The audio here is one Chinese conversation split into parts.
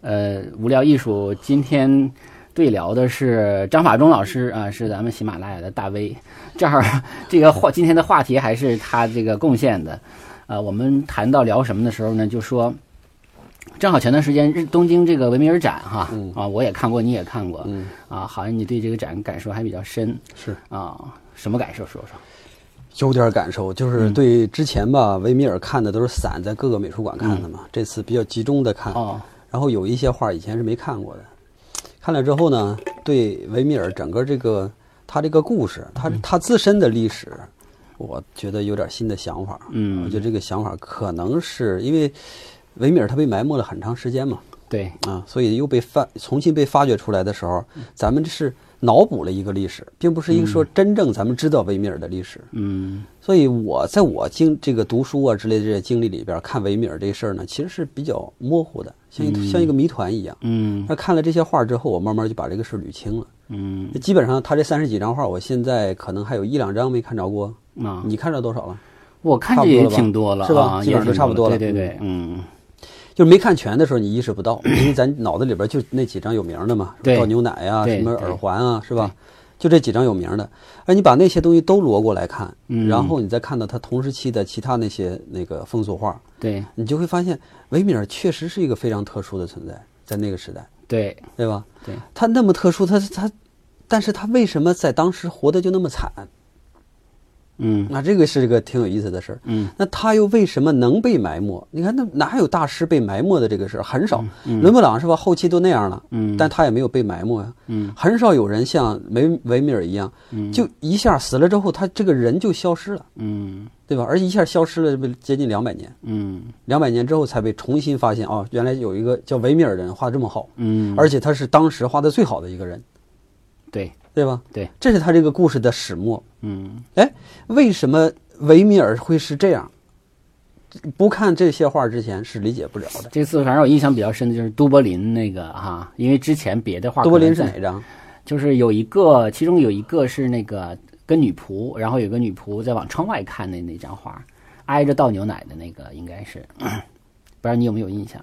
呃，无聊艺术今天对聊的是张法中老师啊，是咱们喜马拉雅的大 V。正好 这个话今天的话题还是他这个贡献的。呃，我们谈到聊什么的时候呢，就说正好前段时间日东京这个维米尔展哈，啊，我也看过，你也看过，啊，好像你对这个展感受还比较深，是啊，什么感受？说说。有点感受，就是对之前吧，维米尔看的都是散，在各个美术馆看的嘛，这次比较集中的看。哦。然后有一些画以前是没看过的，看了之后呢，对维米尔整个这个他这个故事，他他自身的历史，我觉得有点新的想法。嗯。我觉得这个想法可能是因为维米尔他被埋没了很长时间嘛。对。啊，所以又被发重新被发掘出来的时候，咱们这是。脑补了一个历史，并不是一个说真正咱们知道维米尔的历史。嗯，所以我在我经这个读书啊之类的这些经历里边，看维米尔这事儿呢，其实是比较模糊的，像一像一个谜团一样。嗯，那看了这些画之后，我慢慢就把这个事儿捋清了。嗯，基本上他这三十几张画，我现在可能还有一两张没看着过。啊，你看着多少了？我看着也挺多了，是吧？基本上都差不多了。对对对，嗯。就是没看全的时候，你意识不到，因为咱脑子里边就那几张有名的嘛，倒牛奶呀，什么耳环啊，是吧？就这几张有名的，而你把那些东西都挪过来看，然后你再看到他同时期的其他那些那个风俗画，对。你就会发现维米尔确实是一个非常特殊的存在，在那个时代，对。对吧？对，他那么特殊，他他，但是他为什么在当时活得就那么惨？嗯，那这个是一个挺有意思的事儿。嗯，那他又为什么能被埋没？你看，那哪有大师被埋没的这个事儿？很少。伦勃朗是吧？后期都那样了。嗯，但他也没有被埋没呀。嗯，很少有人像维维米尔一样，就一下死了之后，他这个人就消失了。嗯，对吧？而且一下消失了，不接近两百年。嗯，两百年之后才被重新发现。哦，原来有一个叫维米尔的人画的这么好。嗯，而且他是当时画的最好的一个人。对，对吧？对，这是他这个故事的始末。嗯，哎，为什么？维米尔会是这样，不看这些画之前是理解不了的。这次反正我印象比较深的就是都柏林那个哈，因为之前别的画都柏林是哪张？就是有一个，其中有一个是那个跟女仆，然后有个女仆在往窗外看的那张画，挨着倒牛奶的那个应该是，不知道你有没有印象？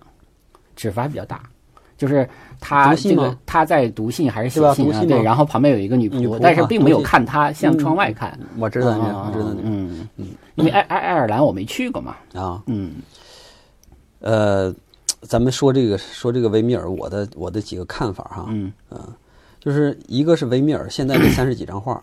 纸幅还比较大。就是他这个他在读信还是写信啊？对，然后旁边有一个女仆，但是并没有看他，向窗外看。我知道，我知道，嗯嗯，因为爱爱爱尔兰我没去过嘛。啊，嗯，呃，咱们说这个说这个维米尔，我的我的几个看法哈，嗯。就是一个是维米尔现在这三十几张画，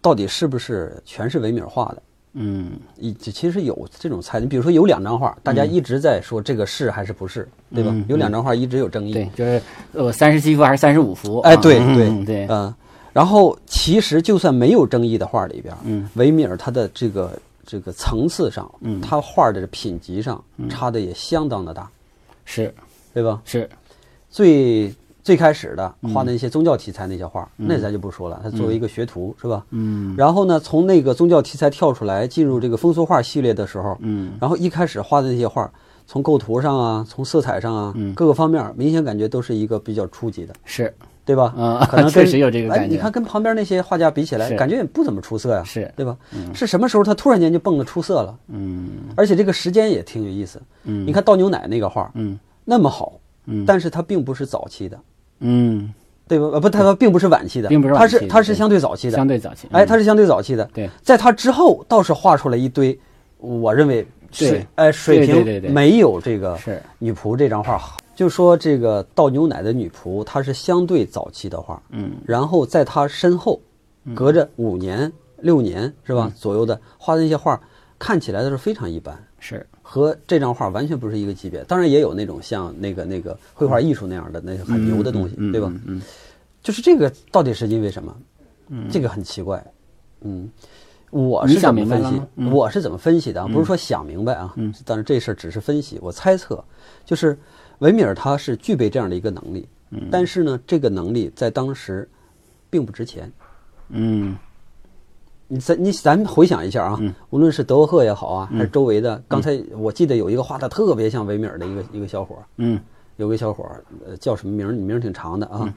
到底是不是全是维米尔画的？嗯，一其实有这种猜，你比如说有两张画，大家一直在说这个是还是不是，对吧？有两张画一直有争议，对，就是呃三十七幅还是三十五幅？哎，对对对，嗯。然后其实就算没有争议的画里边，嗯，维米尔他的这个这个层次上，嗯，他画的品级上差的也相当的大，是，对吧？是，最。最开始的画的那些宗教题材那些画，那咱就不说了。他作为一个学徒，是吧？嗯。然后呢，从那个宗教题材跳出来，进入这个风俗画系列的时候，嗯。然后一开始画的那些画，从构图上啊，从色彩上啊，嗯，各个方面明显感觉都是一个比较初级的，是对吧？嗯，可能确实有这个感觉。你看，跟旁边那些画家比起来，感觉也不怎么出色呀，是对吧？是什么时候他突然间就蹦的出色了？嗯。而且这个时间也挺有意思。嗯。你看倒牛奶那个画，嗯，那么好，嗯，但是它并不是早期的。嗯，对吧？呃，不，它并不是晚期的，并不是，它是它是相对早期的，相对早期。哎，它是相对早期的。对，在它之后倒是画出来一堆，我认为水，哎，水平没有这个是女仆这张画好。就说这个倒牛奶的女仆，她是相对早期的画，嗯，然后在她身后，隔着五年六年是吧左右的画的那些画，看起来都是非常一般，是。和这张画完全不是一个级别，当然也有那种像那个那个绘画艺术那样的那很牛的东西，对吧？嗯，就是这个到底是因为什么？嗯，这个很奇怪。嗯，我是怎么分析？我是怎么分析的啊？不是说想明白啊，嗯，但是这事儿只是分析。我猜测，就是维米尔他是具备这样的一个能力，嗯，但是呢，这个能力在当时并不值钱。嗯。你咱你咱回想一下啊，无论是德沃赫也好啊，还是周围的，刚才我记得有一个画的特别像维米尔的一个一个小伙嗯，有个小伙儿呃，叫什么名儿？你名儿挺长的啊。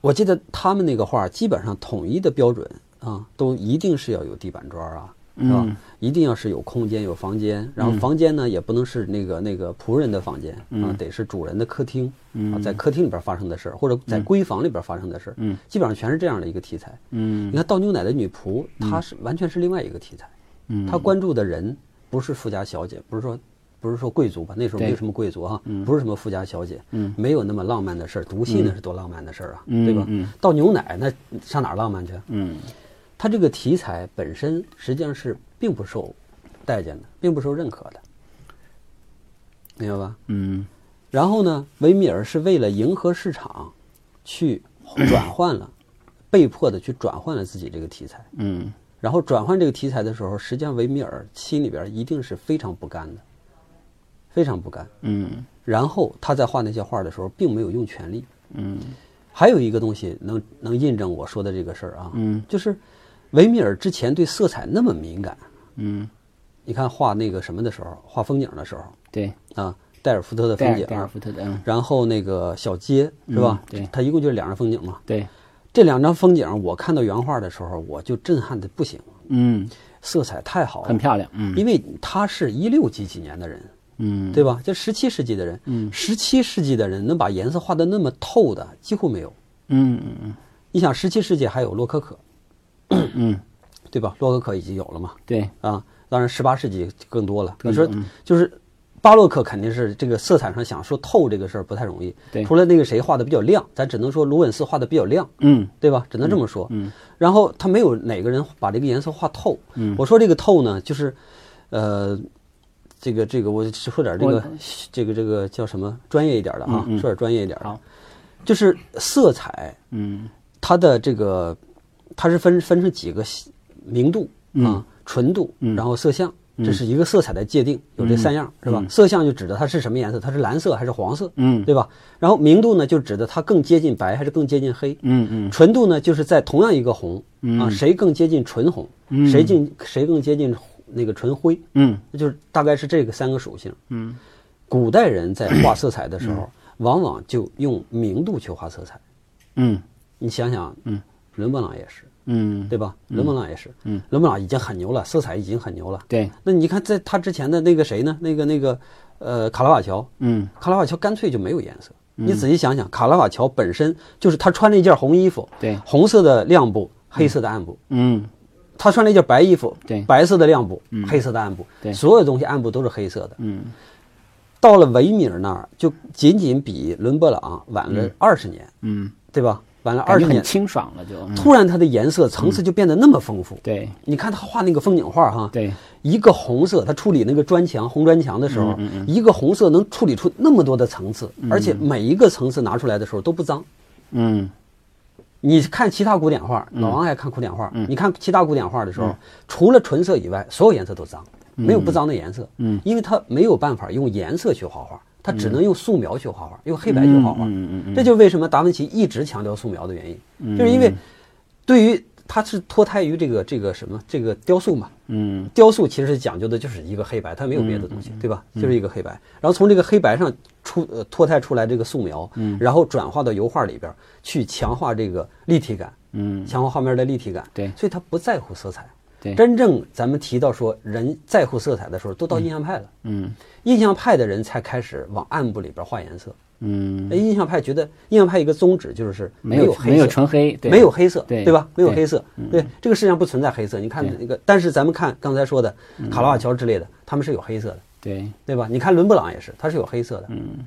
我记得他们那个画基本上统一的标准啊，都一定是要有地板砖啊，是吧？一定要是有空间、有房间，然后房间呢也不能是那个那个仆人的房间啊，得是主人的客厅啊，在客厅里边发生的事儿，或者在闺房里边发生的事儿，基本上全是这样的一个题材。你看倒牛奶的女仆，她是完全是另外一个题材，她关注的人不是富家小姐，不是说不是说贵族吧？那时候没有什么贵族哈，不是什么富家小姐，没有那么浪漫的事儿。读戏那是多浪漫的事儿啊，对吧？倒牛奶那上哪儿浪漫去？嗯。它这个题材本身实际上是并不受待见的，并不受认可的，明白吧？嗯。然后呢，维米尔是为了迎合市场，去转换了，被迫的去转换了自己这个题材。嗯。然后转换这个题材的时候，实际上维米尔心里边一定是非常不甘的，非常不甘。嗯。然后他在画那些画的时候，并没有用全力。嗯。还有一个东西能能印证我说的这个事儿啊。嗯。就是。维米尔之前对色彩那么敏感，嗯，你看画那个什么的时候，画风景的时候，对啊，戴尔福特的风景，戴尔福特的，然后那个小街是吧？对，他一共就是两张风景嘛。对，这两张风景，我看到原画的时候，我就震撼的不行。嗯，色彩太好了，很漂亮。嗯，因为他是一六几几年的人，嗯，对吧？就十七世纪的人，嗯，十七世纪的人能把颜色画的那么透的几乎没有。嗯嗯嗯，你想十七世纪还有洛可可。嗯，对吧？洛可可已经有了嘛？对啊，当然十八世纪更多了。你说就是巴洛克肯定是这个色彩上想说透这个事儿不太容易。对，除了那个谁画的比较亮，咱只能说卢稳斯画的比较亮。嗯，对吧？只能这么说。嗯，然后他没有哪个人把这个颜色画透。嗯，我说这个透呢，就是呃，这个这个，我说点这个这个这个叫什么专业一点的啊？说点专业一点的，就是色彩。嗯，它的这个。它是分分成几个明度啊、纯度，然后色相，这是一个色彩的界定，有这三样是吧？色相就指的它是什么颜色，它是蓝色还是黄色，嗯，对吧？然后明度呢，就指的它更接近白还是更接近黑，嗯嗯。纯度呢，就是在同样一个红啊，谁更接近纯红，谁近谁更接近那个纯灰，嗯，那就是大概是这个三个属性，嗯。古代人在画色彩的时候，往往就用明度去画色彩，嗯，你想想，嗯，伦勃朗也是。嗯，对吧？伦勃朗也是，嗯，伦勃朗已经很牛了，色彩已经很牛了。对，那你看在他之前的那个谁呢？那个那个，呃，卡拉瓦乔，嗯，卡拉瓦乔干脆就没有颜色。你仔细想想，卡拉瓦乔本身就是他穿了一件红衣服，对，红色的亮部，黑色的暗部，嗯，他穿了一件白衣服，对，白色的亮部，黑色的暗部，对，所有东西暗部都是黑色的，嗯，到了维米尔那儿，就仅仅比伦勃朗晚了二十年，嗯，对吧？完了二十年，清爽了就。突然，它的颜色层次就变得那么丰富。对，你看他画那个风景画哈，对，一个红色，他处理那个砖墙红砖墙的时候，一个红色能处理出那么多的层次，而且每一个层次拿出来的时候都不脏。嗯，你看其他古典画，老王爱看古典画，你看其他古典画的时候，除了纯色以外，所有颜色都脏，没有不脏的颜色。嗯，因为他没有办法用颜色去画画。他只能用素描去画画，用黑白去画画。嗯嗯嗯，这就是为什么达芬奇一直强调素描的原因，就是因为对于他是脱胎于这个这个什么这个雕塑嘛。嗯，雕塑其实讲究的就是一个黑白，它没有别的东西，对吧？就是一个黑白，然后从这个黑白上出呃脱胎出来这个素描，嗯，然后转化到油画里边去强化这个立体感，嗯，强化画面的立体感。对，所以他不在乎色彩。对，真正咱们提到说人在乎色彩的时候，都到印象派了。嗯，印象派的人才开始往暗部里边画颜色。嗯，印象派觉得印象派一个宗旨就是没有黑色，没有纯黑，没有黑色，对对吧？没有黑色，对这个世界上不存在黑色。你看那个，但是咱们看刚才说的卡拉瓦乔之类的，他们是有黑色的，对对吧？你看伦勃朗也是，他是有黑色的。嗯，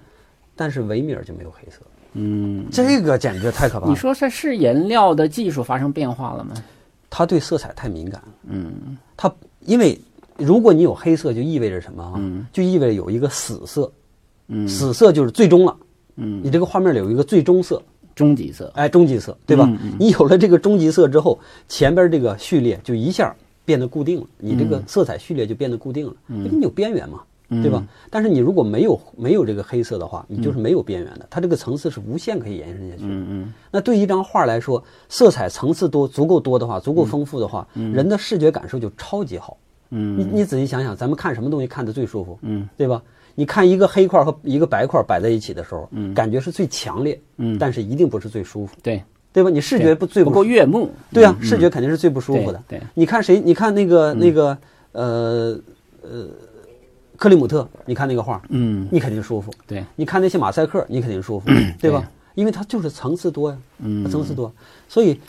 但是维米尔就没有黑色。嗯，这个简直太可怕了。你说这是颜料的技术发生变化了吗？他对色彩太敏感了，嗯，他因为如果你有黑色，就意味着什么啊？嗯，就意味着有一个死色，嗯，死色就是最终了，嗯，你这个画面里有一个最终色，终极色，哎，终极色，对吧？你有了这个终极色之后，前边这个序列就一下变得固定了，你这个色彩序列就变得固定了，因为你有边缘嘛。对吧？但是你如果没有没有这个黑色的话，你就是没有边缘的。它这个层次是无限可以延伸下去。嗯嗯。那对一张画来说，色彩层次多足够多的话，足够丰富的话，人的视觉感受就超级好。嗯。你你仔细想想，咱们看什么东西看的最舒服？嗯，对吧？你看一个黑块和一个白块摆在一起的时候，嗯，感觉是最强烈，嗯，但是一定不是最舒服。对。对吧？你视觉不最不够悦目，对啊，视觉肯定是最不舒服的。对，你看谁？你看那个那个呃呃，克里姆特，你看那个画，嗯，你肯定舒服。对，你看那些马赛克，你肯定舒服，对吧？因为它就是层次多呀，嗯，层次多，所以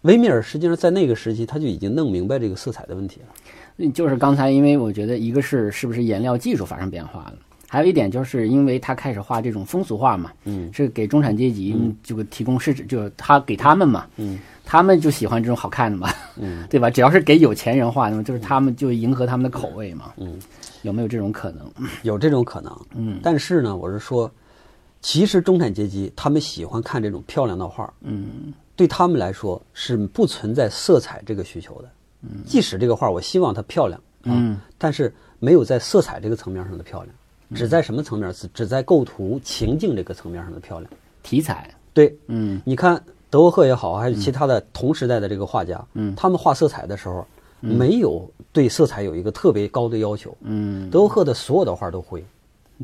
维米尔实际上在那个时期他就已经弄明白这个色彩的问题了。就是刚才，因为我觉得一个是是不是颜料技术发生变化了。还有一点，就是因为他开始画这种风俗画嘛，嗯，是给中产阶级这个提供是就是他给他们嘛，嗯，他们就喜欢这种好看的嘛，嗯，对吧？只要是给有钱人画的嘛，就是他们就迎合他们的口味嘛，嗯，有没有这种可能？有这种可能，嗯，但是呢，我是说，其实中产阶级他们喜欢看这种漂亮的画，嗯，对他们来说是不存在色彩这个需求的，嗯，即使这个画我希望它漂亮，嗯，但是没有在色彩这个层面上的漂亮。只在什么层面？只只在构图情境这个层面上的漂亮，题材。对，嗯，你看德沃赫也好，还有其他的同时代的这个画家，嗯，他们画色彩的时候，没有对色彩有一个特别高的要求，嗯，德沃赫的所有的画都灰，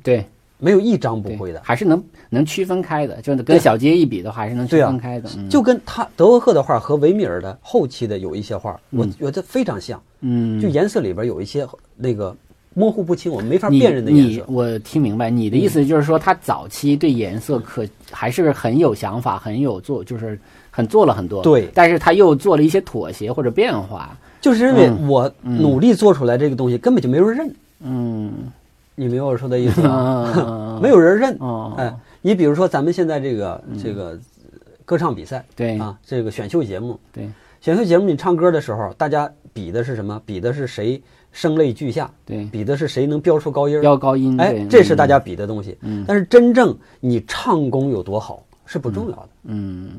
对，没有一张不灰的，还是能能区分开的，就是跟小街一比的话，还是能区分开的，就跟他德沃赫的画和维米尔的后期的有一些画，我觉得非常像，嗯，就颜色里边有一些那个。模糊不清，我们没法辨认的颜色。我听明白你的意思，就是说他早期对颜色可还是很有想法，很有做，就是很做了很多。对，但是他又做了一些妥协或者变化，就是因为我努力做出来这个东西，根本就没人认。嗯，你明白我说的意思吗？没有人认。哎，你比如说咱们现在这个这个歌唱比赛，对。啊，这个选秀节目，对，选秀节目你唱歌的时候，大家比的是什么？比的是谁？声泪俱下，对，比的是谁能飙出高音飙高音，哎，这是大家比的东西。嗯，但是真正你唱功有多好是不重要的。嗯，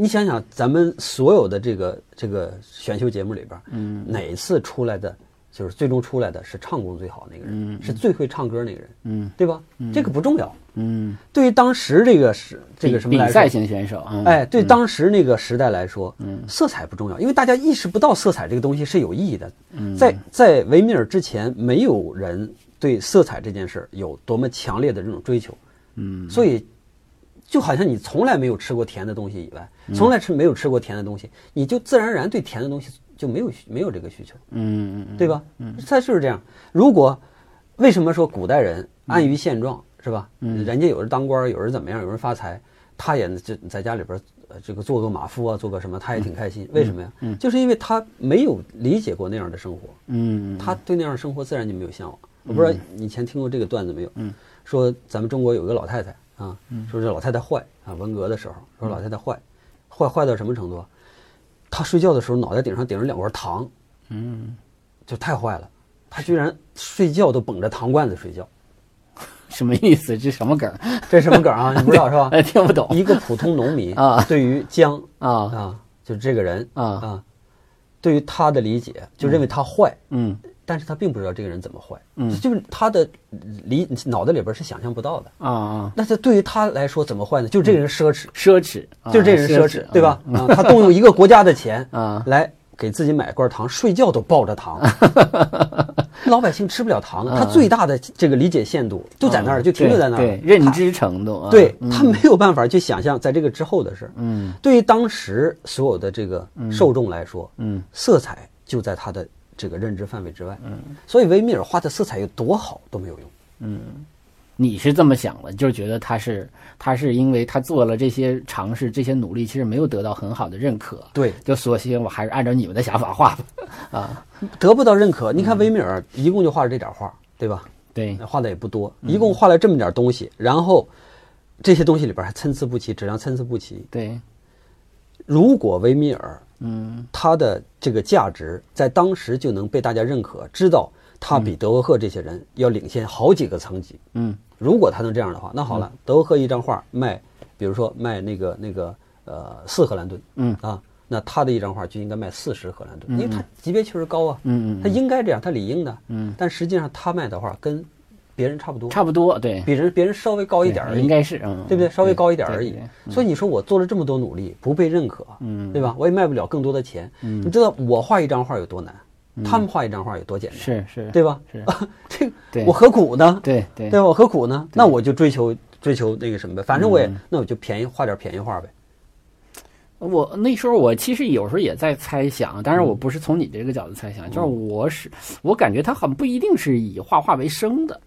你想想，咱们所有的这个这个选秀节目里边，嗯，哪次出来的就是最终出来的是唱功最好那个人，是最会唱歌那个人，嗯，对吧？这个不重要。嗯，对于当时这个时这个什么比赛型选手，哎，对当时那个时代来说，嗯，色彩不重要，因为大家意识不到色彩这个东西是有意义的。嗯，在在维米尔之前，没有人对色彩这件事有多么强烈的这种追求。嗯，所以就好像你从来没有吃过甜的东西以外，从来吃没有吃过甜的东西，你就自然而然对甜的东西就没有没有这个需求。嗯嗯，对吧？嗯，它就是这样。如果为什么说古代人安于现状？是吧？嗯，人家有人当官，有人怎么样，有人发财，他也就在家里边，呃，这个做个马夫啊，做个什么，他也挺开心。为什么呀？嗯，就是因为他没有理解过那样的生活。嗯，他对那样的生活自然就没有向往。我不知道以前听过这个段子没有？嗯，说咱们中国有一个老太太啊，说这老太太坏啊，文革的时候说老太太坏，坏坏到什么程度？他睡觉的时候脑袋顶上顶着两罐糖，嗯，就太坏了。他居然睡觉都捧着糖罐子睡觉。什么意思？这什么梗？这什么梗啊？你不知道是吧？哎，听不懂。一个普通农民 啊，对于姜啊啊，就这个人啊啊，对于他的理解，就认为他坏。嗯，但是他并不知道这个人怎么坏。嗯，就是他的理脑袋里边是想象不到的啊啊。那他对于他来说怎么坏呢？就是这个人奢侈，奢侈，就是这人奢侈，对吧？啊，他动用一个国家的钱 啊来。给自己买罐糖，睡觉都抱着糖，老百姓吃不了糖啊。他最大的这个理解限度就在那儿，就停留在那儿，对认知程度。对他没有办法去想象在这个之后的事。嗯，对于当时所有的这个受众来说，嗯，色彩就在他的这个认知范围之外。嗯，所以维米尔画的色彩有多好都没有用。嗯。你是这么想的，就是觉得他是他是因为他做了这些尝试、这些努力，其实没有得到很好的认可，对，就索性我还是按照你们的想法画吧，啊，得不到认可。你看维米尔一共就画了这点画，对吧？对，画的也不多，一共画了这么点东西，然后这些东西里边还参差不齐，质量参差不齐。对，如果维米尔，嗯，他的这个价值在当时就能被大家认可，知道他比德沃赫这些人要领先好几个层级，嗯。如果他能这样的话，那好了，德沃赫一张画卖，比如说卖那个那个呃四荷兰盾，嗯。啊，那他的一张画就应该卖四十荷兰盾，因为他级别确实高啊，嗯。嗯，他应该这样，他理应的，嗯，但实际上他卖的画跟别人差不多，差不多，对，比人别人稍微高一点而已，应该是，嗯，对不对？稍微高一点而已。嗯所以你说我做了这么多努力，不被认可，嗯，对吧？我也卖不了更多的钱，嗯，你知道我画一张画有多难？他们画一张画有多简单？是是，对吧？是 这个，我何苦呢？对对，对吧？我何苦呢？那我就追求追求那个什么呗，反正我也那我就便宜画点便宜画呗。我那时候我其实有时候也在猜想，但是我不是从你这个角度猜想，就是我是我感觉他很不一定是以画画为生的，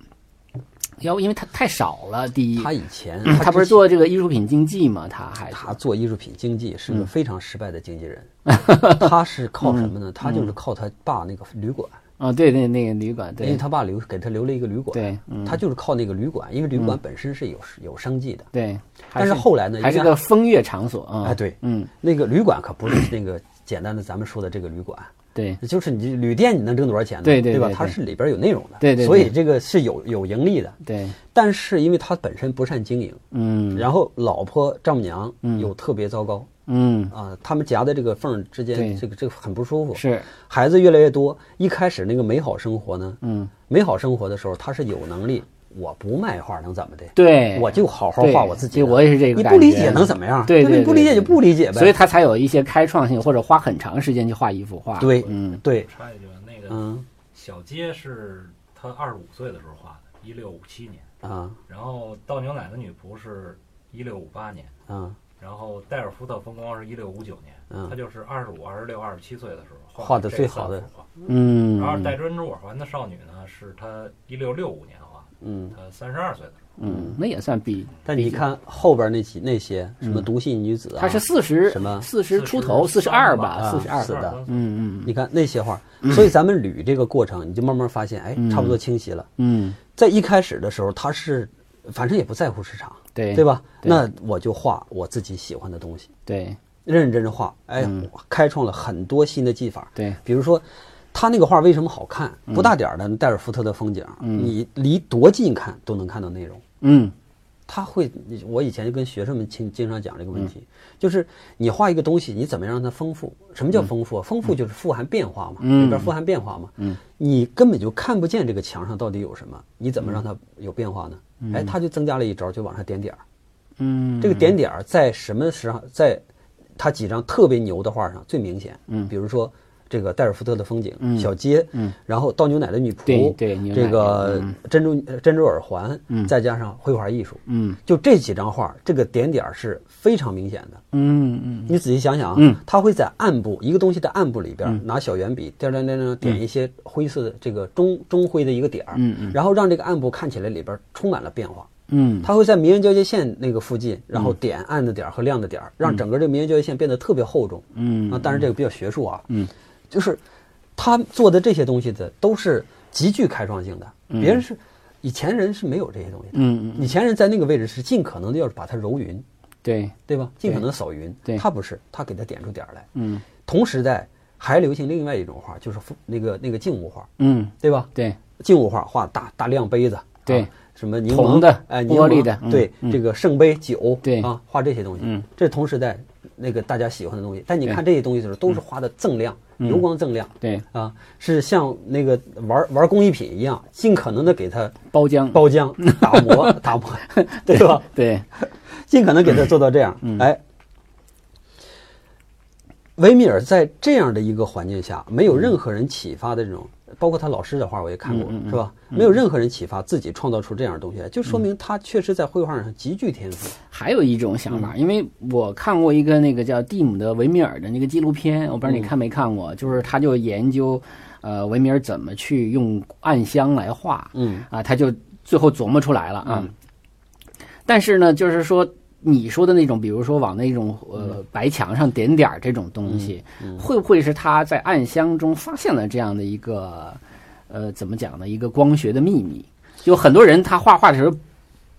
要因为他太少了。第一，他以前他不是做这个艺术品经济吗？他还他做艺术品经济是个非常失败的经纪人，他是靠什么呢？他就是靠他爸那个旅馆。啊，对对，那个旅馆，对，因为他爸留给他留了一个旅馆，对，他就是靠那个旅馆，因为旅馆本身是有有生计的，对。但是后来呢，还是个风月场所啊，哎，对，嗯，那个旅馆可不是那个简单的咱们说的这个旅馆，对，就是你旅店你能挣多少钱呢？对对，对吧？它是里边有内容的，对对，所以这个是有有盈利的，对。但是因为他本身不善经营，嗯，然后老婆丈母娘又特别糟糕。嗯啊，他们夹在这个缝之间，这个这个很不舒服。是孩子越来越多，一开始那个美好生活呢，嗯，美好生活的时候，他是有能力，我不卖画能怎么的？对，我就好好画我自己。我也是这个。你不理解能怎么样？对对，你不理解就不理解呗。所以他才有一些开创性，或者花很长时间去画一幅画。对，嗯，对。插一句，那个，嗯，小街是他二十五岁的时候画的，一六五七年啊。然后倒牛奶的女仆是一六五八年啊。然后戴尔福特风光是一六五九年，嗯，他就是二十五、二十六、二十七岁的时候画的最好的画，嗯。然后戴珍珠耳环的少女呢，是他一六六五年画，嗯，他三十二岁的时候，嗯，那也算比。但你看后边那几那些什么独信女子啊，她是四十什么四十出头，四十二吧，四十二的，嗯嗯。你看那些画，所以咱们捋这个过程，你就慢慢发现，哎，差不多清晰了。嗯，在一开始的时候，他是反正也不在乎市场。对对吧？那我就画我自己喜欢的东西。对，认认真真画，哎，开创了很多新的技法。对，比如说，他那个画为什么好看？不大点儿的戴尔福特的风景，你离多近看都能看到内容。嗯，他会，我以前就跟学生们经经常讲这个问题，就是你画一个东西，你怎么样让它丰富？什么叫丰富？丰富就是富含变化嘛，里边富含变化嘛。嗯，你根本就看不见这个墙上到底有什么，你怎么让它有变化呢？哎，他就增加了一招，就往上点点儿。嗯，这个点点儿在什么时候，在他几张特别牛的画上最明显。嗯，比如说这个戴尔福特的风景、小街，嗯，然后倒牛奶的女仆，对对，这个珍珠珍珠耳环，再加上绘画艺术，嗯，就这几张画，这个点点儿是非常明显的。嗯嗯，你仔细想想啊，嗯，他会在暗部一个东西的暗部里边拿小圆笔点点点点点一些灰色的这个中中灰的一个点儿，嗯嗯，然后让这个暗部看起来里边充满了变化。嗯，它会在明暗交界线那个附近，然后点暗的点和亮的点，让整个这个明暗交界线变得特别厚重。嗯啊，当然这个比较学术啊。嗯，就是他做的这些东西的都是极具开创性的，别人是以前人是没有这些东西的。嗯嗯，以前人在那个位置是尽可能的要把它揉匀，对对吧？尽可能扫匀。对，他不是，他给他点出点来。嗯，同时代还流行另外一种画，就是那个那个静物画。嗯，对吧？对，静物画画大大量杯子。对。什么柠檬的，哎，玻璃的，对，这个圣杯酒，对啊，画这些东西，嗯，这是同时代那个大家喜欢的东西。但你看这些东西的时候，都是花的锃亮，油光锃亮，对，啊，是像那个玩玩工艺品一样，尽可能的给它包浆、包浆、打磨、打磨，对吧？对，尽可能给它做到这样。哎，维米尔在这样的一个环境下，没有任何人启发的这种。包括他老师的画我也看过，是吧？没有任何人启发自己创造出这样的东西来，就说明他确实在绘画上极具天赋。还有一种想法，因为我看过一个那个叫蒂姆的维米尔的那个纪录片，我不知道你看没看过，就是他就研究，呃，维米尔怎么去用暗箱来画，嗯啊，他就最后琢磨出来了啊。但是呢，就是说。你说的那种，比如说往那种呃白墙上点点儿这种东西，会不会是他在暗箱中发现了这样的一个呃怎么讲呢？一个光学的秘密？就很多人他画画的时候，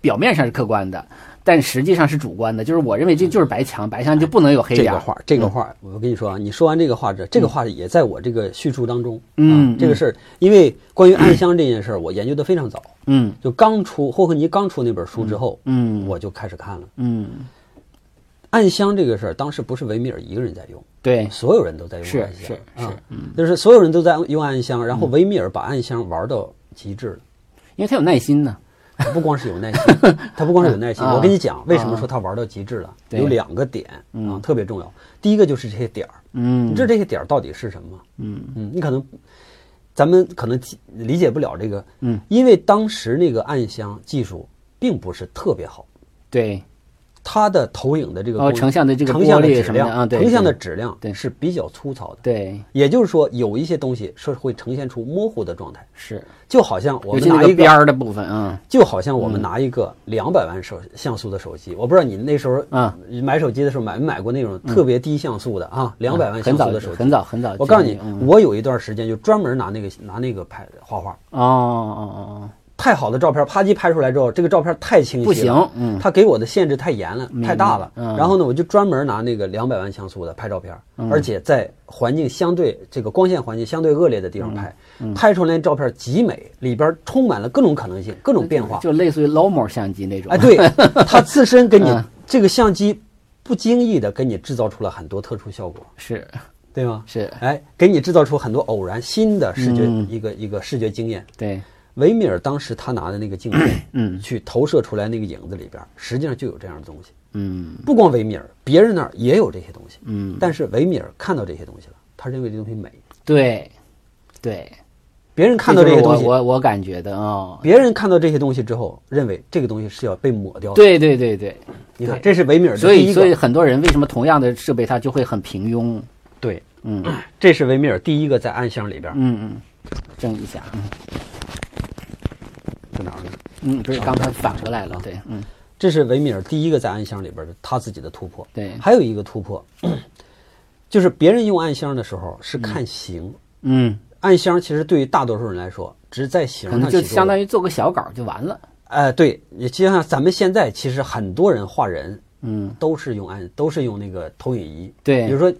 表面上是客观的，但实际上是主观的。就是我认为这就是白墙，白墙就不能有黑点。这个画，这个画，我跟你说啊，你说完这个画这这个画也在我这个叙述当中。嗯，这个事儿，因为关于暗箱这件事儿，我研究的非常早。嗯，就刚出霍克尼刚出那本书之后，嗯，我就开始看了。嗯，暗箱这个事儿，当时不是维米尔一个人在用，对，所有人都在用暗箱，是是是，就是所有人都在用暗箱，然后维米尔把暗箱玩到极致了，因为他有耐心呢。不光是有耐心，他不光是有耐心。我跟你讲，为什么说他玩到极致了？有两个点啊，特别重要。第一个就是这些点儿，嗯，你知道这些点儿到底是什么吗？嗯嗯，你可能。咱们可能理解不了这个，嗯，因为当时那个暗箱技术并不是特别好，对，它的投影的这个哦，成像的这个成像的质量啊，对，成像的质量对是比较粗糙的。对，也就是说，有一些东西是会呈现出模糊的状态。是，就好像我们拿一个边儿的部分啊，就好像我们拿一个两百万手像素的手机，我不知道你那时候啊买手机的时候买没买过那种特别低像素的啊，两百万像素的手机，很早很早。我告诉你，我有一段时间就专门拿那个拿那个拍画画。哦哦哦哦。太好的照片，啪叽拍出来之后，这个照片太清晰了，不行，嗯，他给我的限制太严了，太大了。然后呢，我就专门拿那个两百万像素的拍照片，而且在环境相对这个光线环境相对恶劣的地方拍，拍出来照片极美，里边充满了各种可能性，各种变化，就类似于 Lomo 相机那种。哎，对，它自身给你这个相机不经意的给你制造出了很多特殊效果，是，对吗？是，哎，给你制造出很多偶然新的视觉一个一个视觉经验，对。维米尔当时他拿的那个镜片，嗯，去投射出来那个影子里边，实际上就有这样的东西，嗯，不光维米尔，别人那儿也有这些东西，嗯，但是维米尔看到这些东西了，他认为这东西美，对，对，别人看到这些东西，我我感觉的啊，别人看到这些东西之后，认为这个东西是要被抹掉的，对对对对，你看这是维米尔，所以所以很多人为什么同样的设备它就会很平庸，对，嗯，这是维米尔第一个在暗箱里边，嗯嗯，正一下，嗯。在哪儿呢？嗯，不是，刚才反过来了。对，嗯，这是维米尔第一个在暗箱里边的他自己的突破。对，还有一个突破，就是别人用暗箱的时候是看形。嗯，暗箱其实对于大多数人来说，只是在形上就相当于做个小稿就完了。哎，对，你就像咱们现在其实很多人画人，嗯，都是用暗，都是用那个投影仪。对，比如说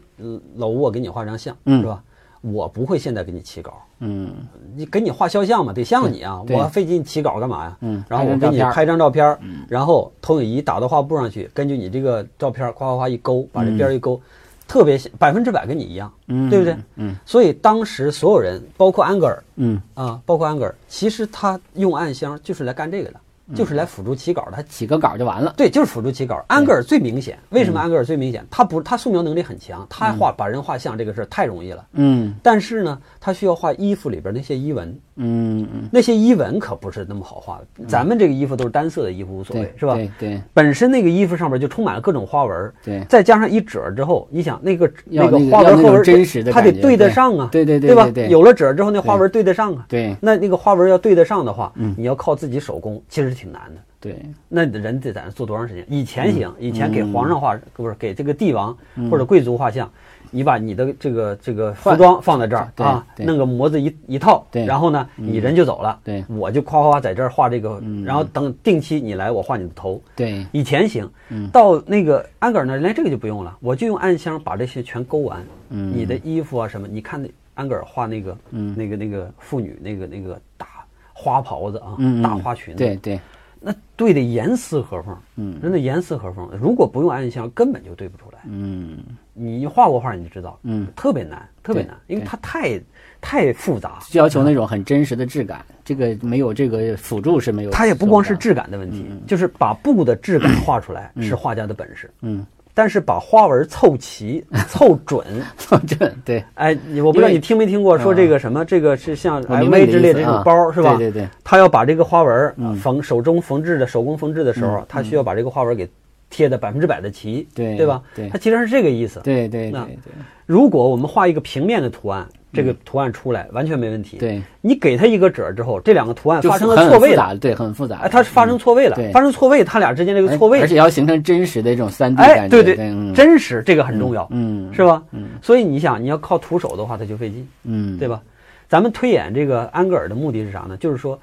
老吴，我给你画张像，是吧？我不会现在给你起稿，嗯，你给你画肖像嘛，得像你啊，我费劲起稿干嘛呀？嗯，然后我给你拍张照片，然后投影仪打到画布上去，根据你这个照片夸夸夸一勾，把这边一勾，特别百分之百跟你一样，嗯，对不对？嗯，所以当时所有人，包括安格尔，嗯。啊，包括安格尔，其实他用暗箱就是来干这个的。就是来辅助起稿的，他起个稿就完了。对，就是辅助起稿。安格尔最明显，为什么安格尔最明显？他不，他素描能力很强，他画把人画像这个事儿太容易了。嗯，但是呢，他需要画衣服里边那些衣纹。嗯嗯，那些衣纹可不是那么好画的。咱们这个衣服都是单色的衣服，无所谓，是吧？对对。本身那个衣服上面就充满了各种花纹。对。再加上一褶之后，你想那个那个花纹花纹，真实的它得对得上啊。对对对，对吧？有了褶之后，那花纹对得上啊。对。那那个花纹要对得上的话，你要靠自己手工，其实挺难的。对，那人得在那做多长时间？以前行，以前给皇上画，不是给这个帝王或者贵族画像，你把你的这个这个服装放在这儿啊，弄个模子一一套，然后呢，你人就走了，对，我就夸夸夸在这儿画这个，然后等定期你来，我画你的头。对，以前行，到那个安格尔那连这个就不用了，我就用暗箱把这些全勾完。嗯，你的衣服啊什么，你看那安格尔画那个，那个那个妇女那个那个大花袍子啊，大花裙子，对对。那对的严丝合缝，嗯，真的严丝合缝。如果不用暗箱，根本就对不出来。嗯，你画过画你就知道，嗯，特别难，特别难，因为它太太复杂，要求那种很真实的质感。这个没有这个辅助是没有。它也不光是质感的问题，就是把布的质感画出来是画家的本事。嗯。但是把花纹凑齐、凑准、凑准，对，哎，我不知道你听没听过说这个什么，这个是像 LV 之类的这种包，是吧？对对对，他要把这个花纹缝手中缝制的手工缝制的时候，他需要把这个花纹给贴的百分之百的齐，对对吧？对，它其实是这个意思。对对对对。如果我们画一个平面的图案。这个图案出来完全没问题。对，你给它一个褶之后，这两个图案发生了错位了。对，很复杂。哎，它发生错位了，发生错位，它俩之间这个错位，而且要形成真实的这种三 D 感觉。哎，对对，真实这个很重要，嗯，是吧？嗯，所以你想，你要靠徒手的话，它就费劲，嗯，对吧？咱们推演这个安格尔的目的是啥呢？就是说，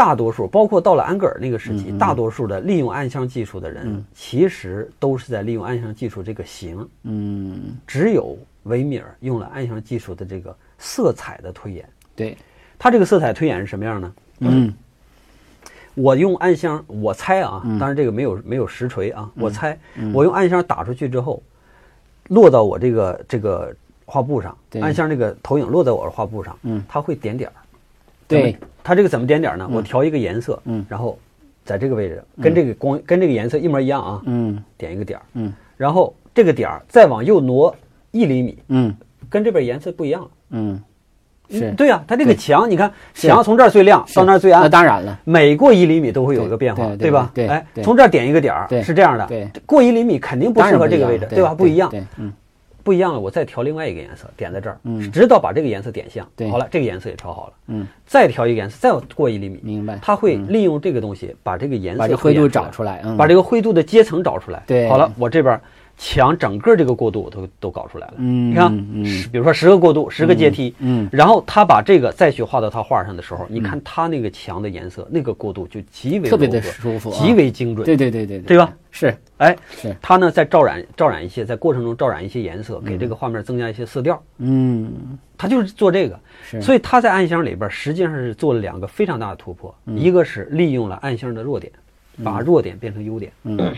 大多数，包括到了安格尔那个时期，大多数的利用暗箱技术的人，其实都是在利用暗箱技术这个形，嗯，只有维米尔用了暗箱技术的这个。色彩的推演，对，他这个色彩推演是什么样呢？嗯，我用暗箱，我猜啊，当然这个没有没有实锤啊，我猜，我用暗箱打出去之后，落到我这个这个画布上，暗箱这个投影落在我的画布上，嗯，它会点点儿，对，它这个怎么点点呢？我调一个颜色，嗯，然后在这个位置跟这个光跟这个颜色一模一样啊，嗯，点一个点儿，嗯，然后这个点儿再往右挪一厘米，嗯。跟这边颜色不一样了，嗯，是。对呀，它这个墙，你看墙从这儿最亮到那儿最暗，那当然了，每过一厘米都会有一个变化，对吧？对，哎，从这儿点一个点儿，是这样的，对，过一厘米肯定不适合这个位置，对。吧？不一样，嗯。不一样了，我再调另外一个颜色，点在这儿，嗯，直到把这个颜色点像，对，好了，这个颜色也调好了，嗯，再调一个颜色，再过一厘米，明白？它会利用这个东西把这个颜色、把这灰度找出来，把这个灰度的阶层找出来，对，好了，我这边墙整个这个过渡都都搞出来了，嗯，你看，嗯，比如说十个过渡，十个阶梯，嗯，然后他把这个再去画到他画上的时候，你看他那个墙的颜色，那个过渡就极为特别的舒服，极为精准，对对对对对。吧？是，哎，是，他呢在照染照染一些，在过程中照染一些颜色，给这个画面增加一些色调，嗯，他就是做这个，是，所以他在暗箱里边实际上是做了两个非常大的突破，一个是利用了暗箱的弱点，把弱点变成优点，嗯。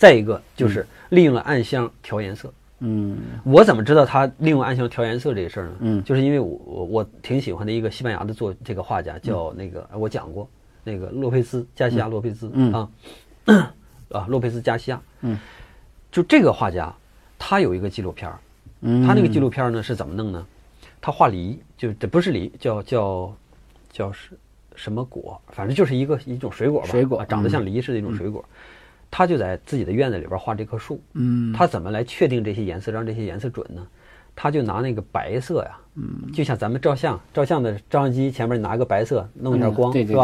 再一个就是利用了暗箱调颜色。嗯，我怎么知道他利用暗箱调颜色这个事儿呢？嗯，就是因为我我我挺喜欢的一个西班牙的作这个画家，叫那个我讲过那个洛佩斯加西亚洛佩斯啊 啊洛佩斯加西亚。嗯，就这个画家，他有一个纪录片儿。嗯，他那个纪录片呢是怎么弄呢？他画梨，就这不是梨，叫叫叫是什么果？反正就是一个一种水果吧，水果长得像梨似的一种水果。他就在自己的院子里边画这棵树。嗯，他怎么来确定这些颜色，让这些颜色准呢？他就拿那个白色呀，嗯，就像咱们照相，照相的照相机前面拿个白色弄一下光，对对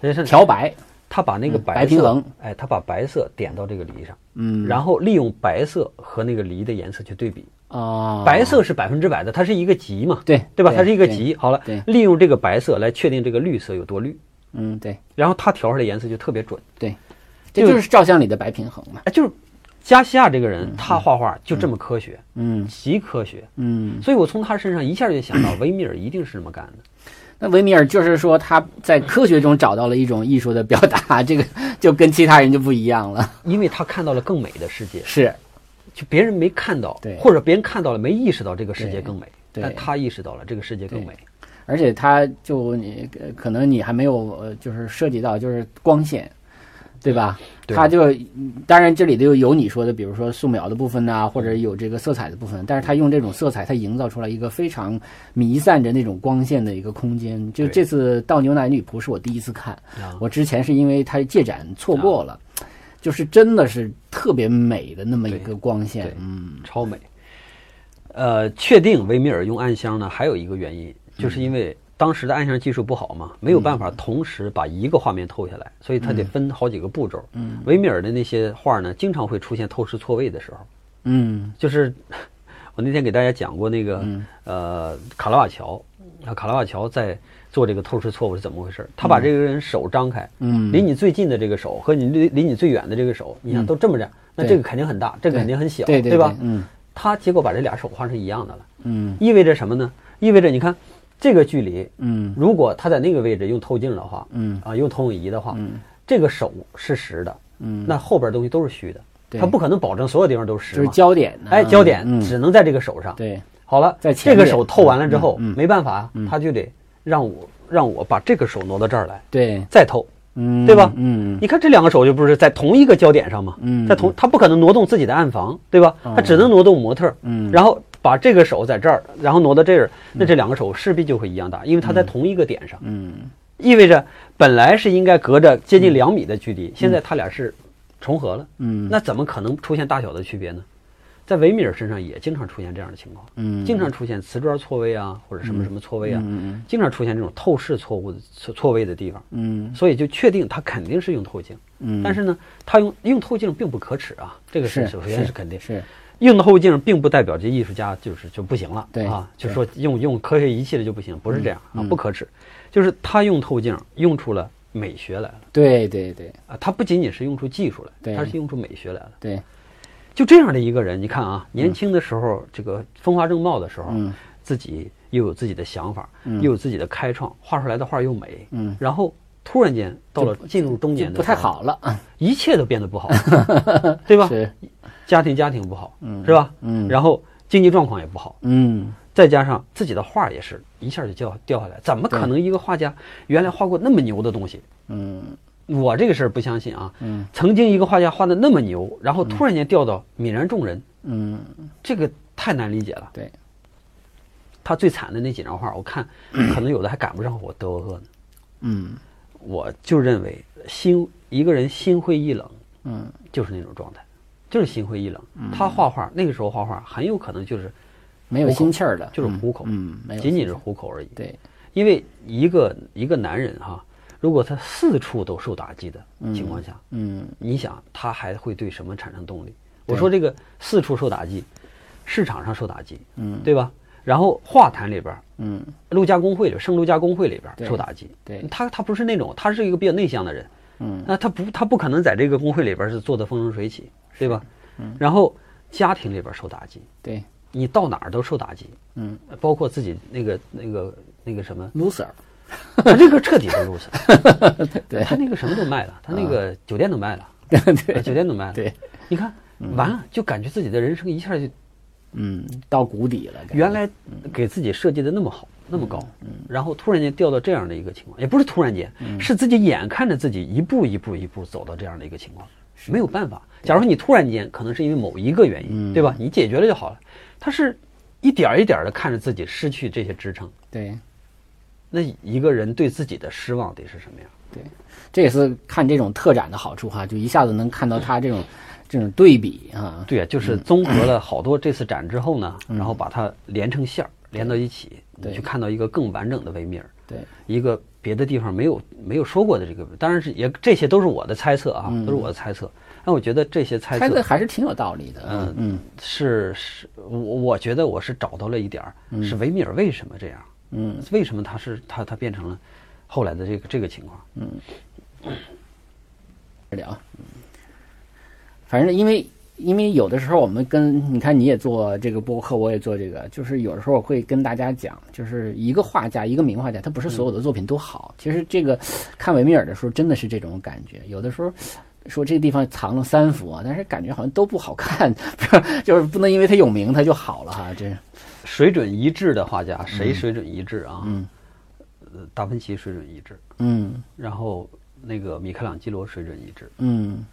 对，是调白。他把那个白平衡，哎，他把白色点到这个梨上，嗯，然后利用白色和那个梨的颜色去对比。啊，白色是百分之百的，它是一个极嘛，对对吧？它是一个极。好了，对，利用这个白色来确定这个绿色有多绿。嗯，对。然后他调出来颜色就特别准。对。这就是照相里的白平衡嘛？哎，就是加西亚这个人，他画画就这么科学，嗯，极科学，嗯。所以我从他身上一下就想到，维米尔一定是这么干的。那维米尔就是说他在科学中找到了一种艺术的表达，这个就跟其他人就不一样了，因为他看到了更美的世界，是，就别人没看到，对，或者别人看到了没意识到这个世界更美，但他意识到了这个世界更美，而且他就你可能你还没有就是涉及到就是光线。对吧？它就当然这里头有你说的，比如说素描的部分呐，或者有这个色彩的部分。但是它用这种色彩，它营造出来一个非常弥散着那种光线的一个空间。就这次倒牛奶女仆是我第一次看，我之前是因为它借展错过了，就是真的是特别美的那么一个光线，嗯，超美。呃，确定维米尔用暗箱呢，还有一个原因，就是因为。当时的暗箱技术不好嘛，没有办法同时把一个画面透下来，所以他得分好几个步骤。嗯，维米尔的那些画呢，经常会出现透视错位的时候。嗯，就是 我那天给大家讲过那个呃卡拉瓦乔，卡拉瓦乔在做这个透视错误是怎么回事？他把这个人手张开，嗯，离你最近的这个手和你离离你最远的这个手，你想都这么着，那这个肯定很大，这个肯定很小，对吧？嗯，他结果把这俩手画成一样的了。嗯，意味着什么呢？意味着你看。这个距离，嗯，如果他在那个位置用透镜的话，嗯，啊，用投影仪的话，嗯，这个手是实的，嗯，那后边东西都是虚的，他不可能保证所有地方都是实，就是焦点，哎，焦点只能在这个手上，对，好了，在这个手透完了之后，没办法啊，他就得让我让我把这个手挪到这儿来，对，再透，嗯，对吧？嗯，你看这两个手就不是在同一个焦点上吗？嗯，在同他不可能挪动自己的暗房，对吧？他只能挪动模特，嗯，然后。把这个手在这儿，然后挪到这儿，那这两个手势必就会一样大，因为它在同一个点上。嗯，意味着本来是应该隔着接近两米的距离，现在它俩是重合了。嗯，那怎么可能出现大小的区别呢？在维米尔身上也经常出现这样的情况。嗯，经常出现瓷砖错位啊，或者什么什么错位啊。嗯嗯，经常出现这种透视错误的错错位的地方。嗯，所以就确定它肯定是用透镜。嗯，但是呢，它用用透镜并不可耻啊，这个是首先是肯定是。用透镜并不代表这艺术家就是就不行了，对啊，就是说用用科学仪器的就不行，不是这样啊，不可耻，就是他用透镜用出了美学来了，对对对，啊，他不仅仅是用出技术来，他是用出美学来了，对，就这样的一个人，你看啊，年轻的时候这个风华正茂的时候，自己又有自己的想法，又有自己的开创，画出来的画又美，嗯，然后突然间到了进入中年的不太好了，一切都变得不好，对吧？是。家庭家庭不好，嗯是吧？嗯，然后经济状况也不好，嗯，再加上自己的画也是一下就掉掉下来，怎么可能一个画家原来画过那么牛的东西？嗯，我这个事儿不相信啊。嗯，曾经一个画家画的那么牛，然后突然间掉到泯然众人，嗯，这个太难理解了。对，他最惨的那几张画，我看 可能有的还赶不上我德沃克呢。嗯，我就认为心一个人心灰意冷，嗯，就是那种状态，就是心灰意冷。他画画那个时候画画很有可能就是没有心气儿的，就是糊口，嗯，仅仅是糊口而已。对，因为一个一个男人哈，如果他四处都受打击的情况下，嗯，你想他还会对什么产生动力？我说这个四处受打击，市场上受打击，嗯，对吧？然后画坛里边，嗯，陆家工会里，圣陆家工会里边受打击，对，他他不是那种，他是一个比较内向的人，嗯，那他不他不可能在这个工会里边是做的风生水起，对吧？嗯，然后家庭里边受打击，对，你到哪儿都受打击，嗯，包括自己那个那个那个什么。Loser，他这个彻底的 loser，对。他那个什么都卖了，他那个酒店都卖了，对，酒店都卖了，对，你看完了就感觉自己的人生一下就。嗯，到谷底了。原来给自己设计的那么好，那么高，然后突然间掉到这样的一个情况，也不是突然间，是自己眼看着自己一步一步一步走到这样的一个情况，没有办法。假如说你突然间，可能是因为某一个原因，对吧？你解决了就好了。他是一点一点的看着自己失去这些支撑，对。那一个人对自己的失望得是什么样？对，这也是看这种特展的好处哈，就一下子能看到他这种。这种对比啊，对啊，就是综合了好多这次展之后呢，然后把它连成线儿，连到一起，你去看到一个更完整的维米尔，对，一个别的地方没有没有说过的这个，当然是也这些都是我的猜测啊，都是我的猜测。那我觉得这些猜测还是挺有道理的。嗯嗯，是是，我我觉得我是找到了一点儿，是维米尔为什么这样？嗯，为什么他是他他变成了后来的这个这个情况？嗯，聊。反正因为因为有的时候我们跟你看你也做这个播客，我也做这个，就是有的时候我会跟大家讲，就是一个画家，一个名画家，他不是所有的作品都好。其实这个看维米尔的时候，真的是这种感觉。有的时候说这个地方藏了三幅啊，但是感觉好像都不好看，就是不能因为他有名他就好了哈。这水准一致的画家，谁水准一致啊？嗯，呃，达芬奇水准一致。嗯，然后那个米开朗基罗水准一致。嗯。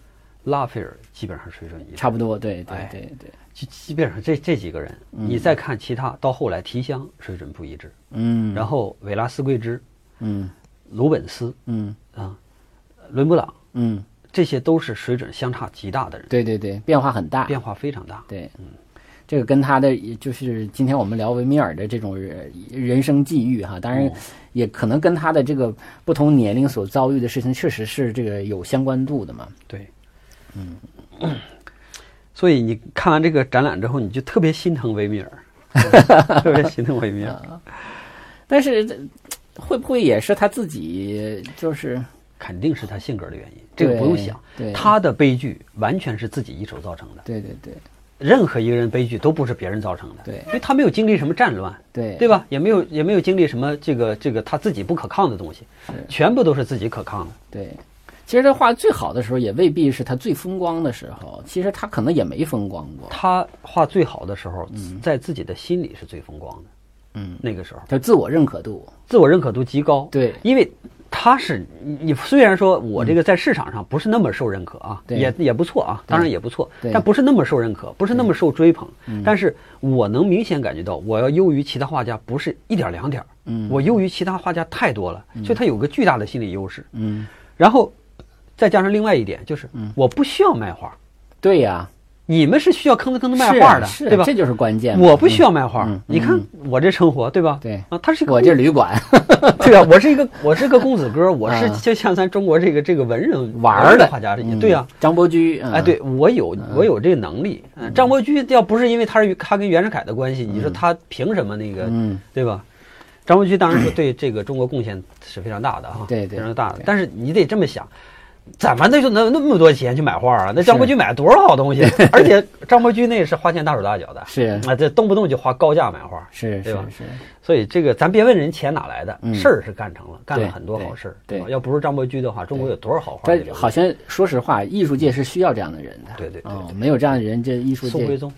拉斐尔基本上水准一差不多，对对对对，基基本上这这几个人，你再看其他，到后来提香水准不一致，嗯，然后维拉斯贵兹，嗯，鲁本斯，嗯。啊，伦勃朗，嗯，这些都是水准相差极大的人，对对对，变化很大，变化非常大，对，嗯，这个跟他的就是今天我们聊维米尔的这种人生际遇哈，当然也可能跟他的这个不同年龄所遭遇的事情确实是这个有相关度的嘛，对。嗯，所以你看完这个展览之后，你就特别心疼维米尔，特别心疼维米尔。但是会不会也是他自己？就是肯定是他性格的原因，这个不用想。对，他的悲剧完全是自己一手造成的。对对对，任何一个人悲剧都不是别人造成的。对，因为他没有经历什么战乱，对对吧？也没有也没有经历什么这个这个他自己不可抗的东西，全部都是自己可抗的。对。其实他画最好的时候，也未必是他最风光的时候。其实他可能也没风光过。他画最好的时候，在自己的心里是最风光的。嗯，那个时候，他自我认可度，自我认可度极高。对，因为他是你，虽然说我这个在市场上不是那么受认可啊，也也不错啊，当然也不错，但不是那么受认可，不是那么受追捧。但是我能明显感觉到，我要优于其他画家，不是一点两点。嗯，我优于其他画家太多了，所以他有个巨大的心理优势。嗯，然后。再加上另外一点，就是我不需要卖画。对呀，你们是需要吭哧吭哧卖画的，对吧？这就是关键。我不需要卖画。你看我这生活，对吧？对啊，他是我这旅馆，对啊，我是一个我是个公子哥，我是就像咱中国这个这个文人玩的画家。对呀，张伯驹，哎，对我有我有这个能力。张伯驹要不是因为他是他跟袁世凯的关系，你说他凭什么那个，对吧？张伯驹当然说对这个中国贡献是非常大的哈，对非常大的。但是你得这么想。怎么那就能那么多钱去买画啊？那张伯驹买了多少好东西？而且张伯驹那是花钱大手大脚的，是啊，这动不动就花高价买画，是对吧？是，所以这个咱别问人钱哪来的，事儿是干成了，干了很多好事儿，对？要不是张伯驹的话，中国有多少好画？好像说实话，艺术界是需要这样的人的。对对对，没有这样的人，这艺术界宋徽宗，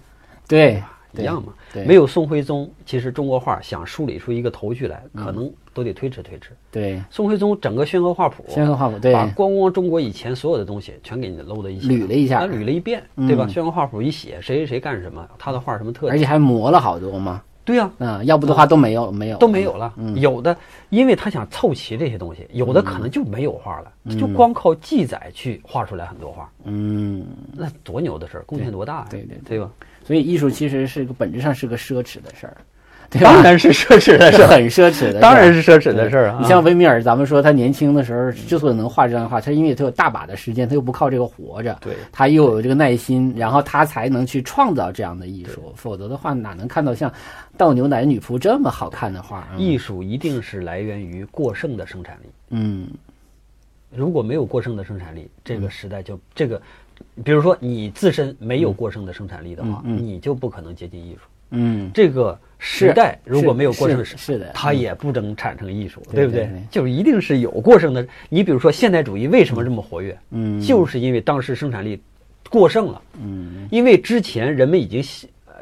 对。一样嘛，没有宋徽宗，其实中国画想梳理出一个头绪来，可能都得推迟推迟。对，宋徽宗整个宣和画谱，宣和画谱，对，把光光中国以前所有的东西全给你搂到一起，捋了一下，捋了一遍，对吧？宣和画谱一写，谁谁谁干什么，他的画什么特点，而且还磨了好多嘛。对呀，嗯，要不的话都没有，没有都没有了。有的，因为他想凑齐这些东西，有的可能就没有画了，就光靠记载去画出来很多画。嗯，那多牛的事儿，贡献多大呀？对对对吧？所以艺术其实是个本质上是个奢侈的事儿。当然是奢侈的事，很奢侈的，当然是奢侈的事儿啊！你像维米尔，咱们说他年轻的时候之所以能画这张画，他因为他有大把的时间，他又不靠这个活着，对，他又有这个耐心，然后他才能去创造这样的艺术。否则的话，哪能看到像倒牛奶女仆这么好看的画？艺术一定是来源于过剩的生产力。嗯，如果没有过剩的生产力，这个时代就这个，比如说你自身没有过剩的生产力的话，你就不可能接近艺术。嗯，这个时代如果没有过剩，是的，它也不能产生艺术，对不对？就一定是有过剩的。你比如说现代主义为什么这么活跃？嗯，就是因为当时生产力过剩了。嗯，因为之前人们已经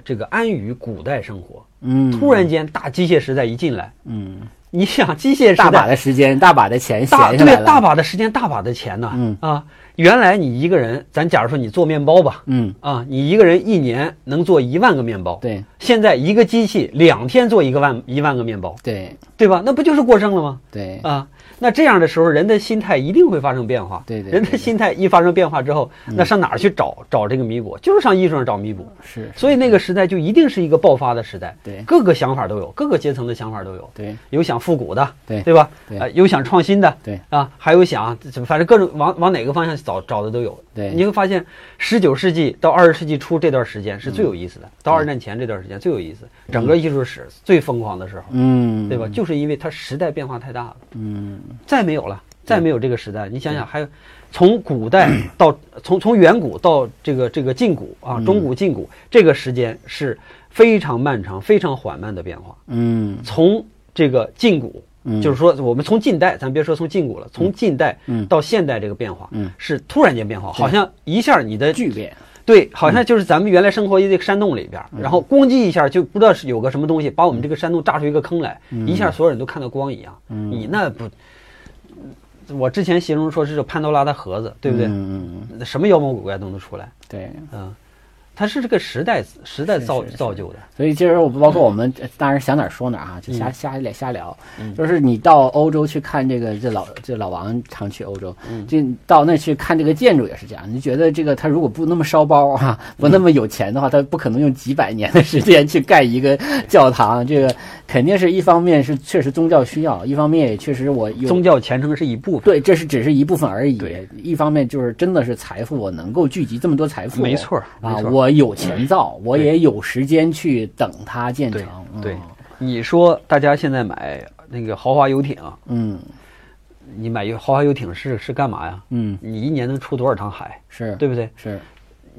这个安于古代生活。嗯，突然间大机械时代一进来。嗯，你想机械时代大把的时间，大把的钱闲下来对，大把的时间，大把的钱呢。嗯啊。原来你一个人，咱假如说你做面包吧，嗯啊，你一个人一年能做一万个面包，对。现在一个机器两天做一个万一万个面包，对，对吧？那不就是过剩了吗？对啊。那这样的时候，人的心态一定会发生变化。对对，人的心态一发生变化之后，那上哪儿去找找这个弥补？就是上艺术上找弥补。是，所以那个时代就一定是一个爆发的时代。对，各个想法都有，各个阶层的想法都有。对，有想复古的，对对吧？对，有想创新的，对啊，还有想怎么反正各种往往哪个方向找找的都有。对，你会发现，十九世纪到二十世纪初这段时间是最有意思的，到二战前这段时间最有意思，整个艺术史最疯狂的时候。嗯，对吧？就是因为它时代变化太大了。嗯，再没有了。再没有这个时代，你想想，还有从古代 到从从远古到这个这个近古啊，中古近古，这个时间是非常漫长、非常缓慢的变化。嗯，从这个近古，就是说我们从近代，咱别说从近古了，从近代到现代这个变化，嗯，是突然间变化，好像一下你的巨变，对，好像就是咱们原来生活在这个山洞里边，然后咣叽一下就不知道是有个什么东西把我们这个山洞炸出一个坑来，一下所有人都看到光一样。你那不。我之前形容说是潘多拉的盒子，对不对？嗯嗯什么妖魔鬼怪都能出来。对，嗯，它是这个时代时代造造就的。所以今儿我包括我们，当然想哪儿说哪儿啊，就瞎瞎聊瞎聊。就是你到欧洲去看这个，这老这老王常去欧洲，就到那去看这个建筑也是这样。你觉得这个他如果不那么烧包啊，不那么有钱的话，他不可能用几百年的时间去盖一个教堂。这个。肯定是一方面是确实宗教需要，一方面也确实我宗教虔诚是一部分，对，这是只是一部分而已。一方面就是真的是财富，我能够聚集这么多财富，没错啊，我有钱造，我也有时间去等它建成。对，你说大家现在买那个豪华游艇，嗯，你买豪华游艇是是干嘛呀？嗯，你一年能出多少趟海？是对不对？是。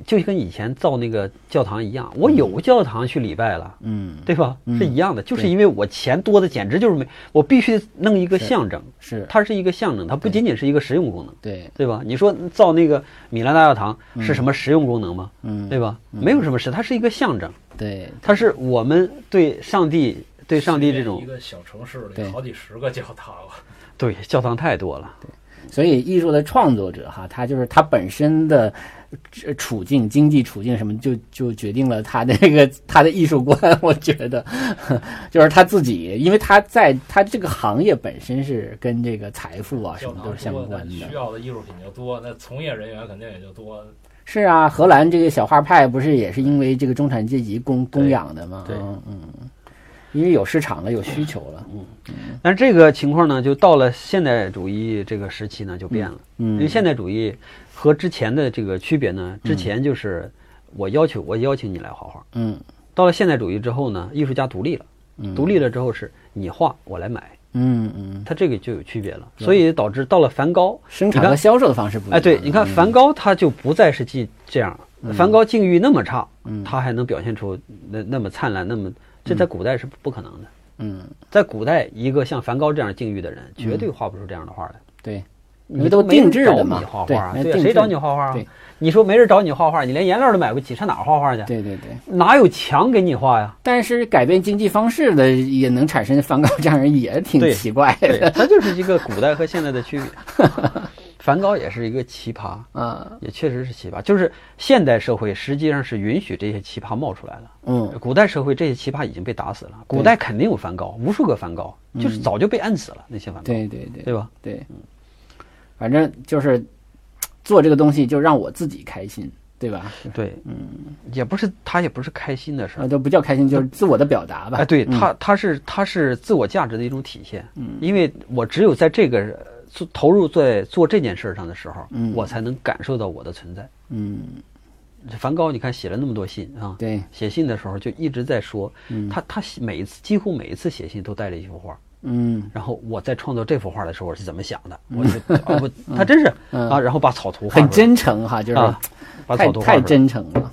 就跟以前造那个教堂一样，我有教堂去礼拜了，嗯，对吧？是一样的，就是因为我钱多的简直就是没，我必须弄一个象征，是它是一个象征，它不仅仅是一个实用功能，对。对吧？你说造那个米兰大教堂是什么实用功能吗？嗯，对吧？没有什么实，它是一个象征，对，它是我们对上帝对上帝这种一个小城市里好几十个教堂了，对，教堂太多了，对，所以艺术的创作者哈，他就是他本身的。处境、经济处境什么，就就决定了他的那个他的艺术观。我觉得，就是他自己，因为他在他这个行业本身是跟这个财富啊什么都是相关的。需要的艺术品就多，那从业人员肯定也就多。是啊，荷兰这个小画派不是也是因为这个中产阶级供供养的吗？对，嗯，因为有市场了，有需求了。嗯，但是这个情况呢，就到了现代主义这个时期呢，就变了。嗯，因为现代主义。和之前的这个区别呢？之前就是我要求我邀请你来画画，嗯，到了现代主义之后呢，艺术家独立了，嗯，独立了之后是你画我来买，嗯嗯，它这个就有区别了，所以导致到了梵高生产和销售的方式不一样。哎，对，你看梵高他就不再是既这样，梵高境遇那么差，他还能表现出那那么灿烂，那么这在古代是不可能的，嗯，在古代一个像梵高这样境遇的人，绝对画不出这样的画来，对。你都定制的嘛？画画对，谁找你画画啊？你说没人找你画画，你连颜料都买不起，上哪儿画画去？对对对，哪有墙给你画呀？但是改变经济方式的也能产生梵高这样人，也挺奇怪的。它就是一个古代和现在的区别。梵高也是一个奇葩啊，也确实是奇葩。就是现代社会实际上是允许这些奇葩冒出来了。嗯，古代社会这些奇葩已经被打死了。古代肯定有梵高，无数个梵高，就是早就被摁死了那些梵高。对对对，对吧？对，嗯，反正就是做这个东西就让我自己开心，对吧？对，嗯，也不是他也不是开心的事儿，都不叫开心，就是自我的表达吧。哎，对他，他是他是自我价值的一种体现。嗯，因为我只有在这个。做投入在做这件事上的时候，嗯，我才能感受到我的存在。嗯，梵高，你看写了那么多信啊，对，写信的时候就一直在说，他他每一次几乎每一次写信都带了一幅画。嗯，然后我在创作这幅画的时候我是怎么想的？我他真是啊，然后把草图很真诚哈，就是把草图太真诚了。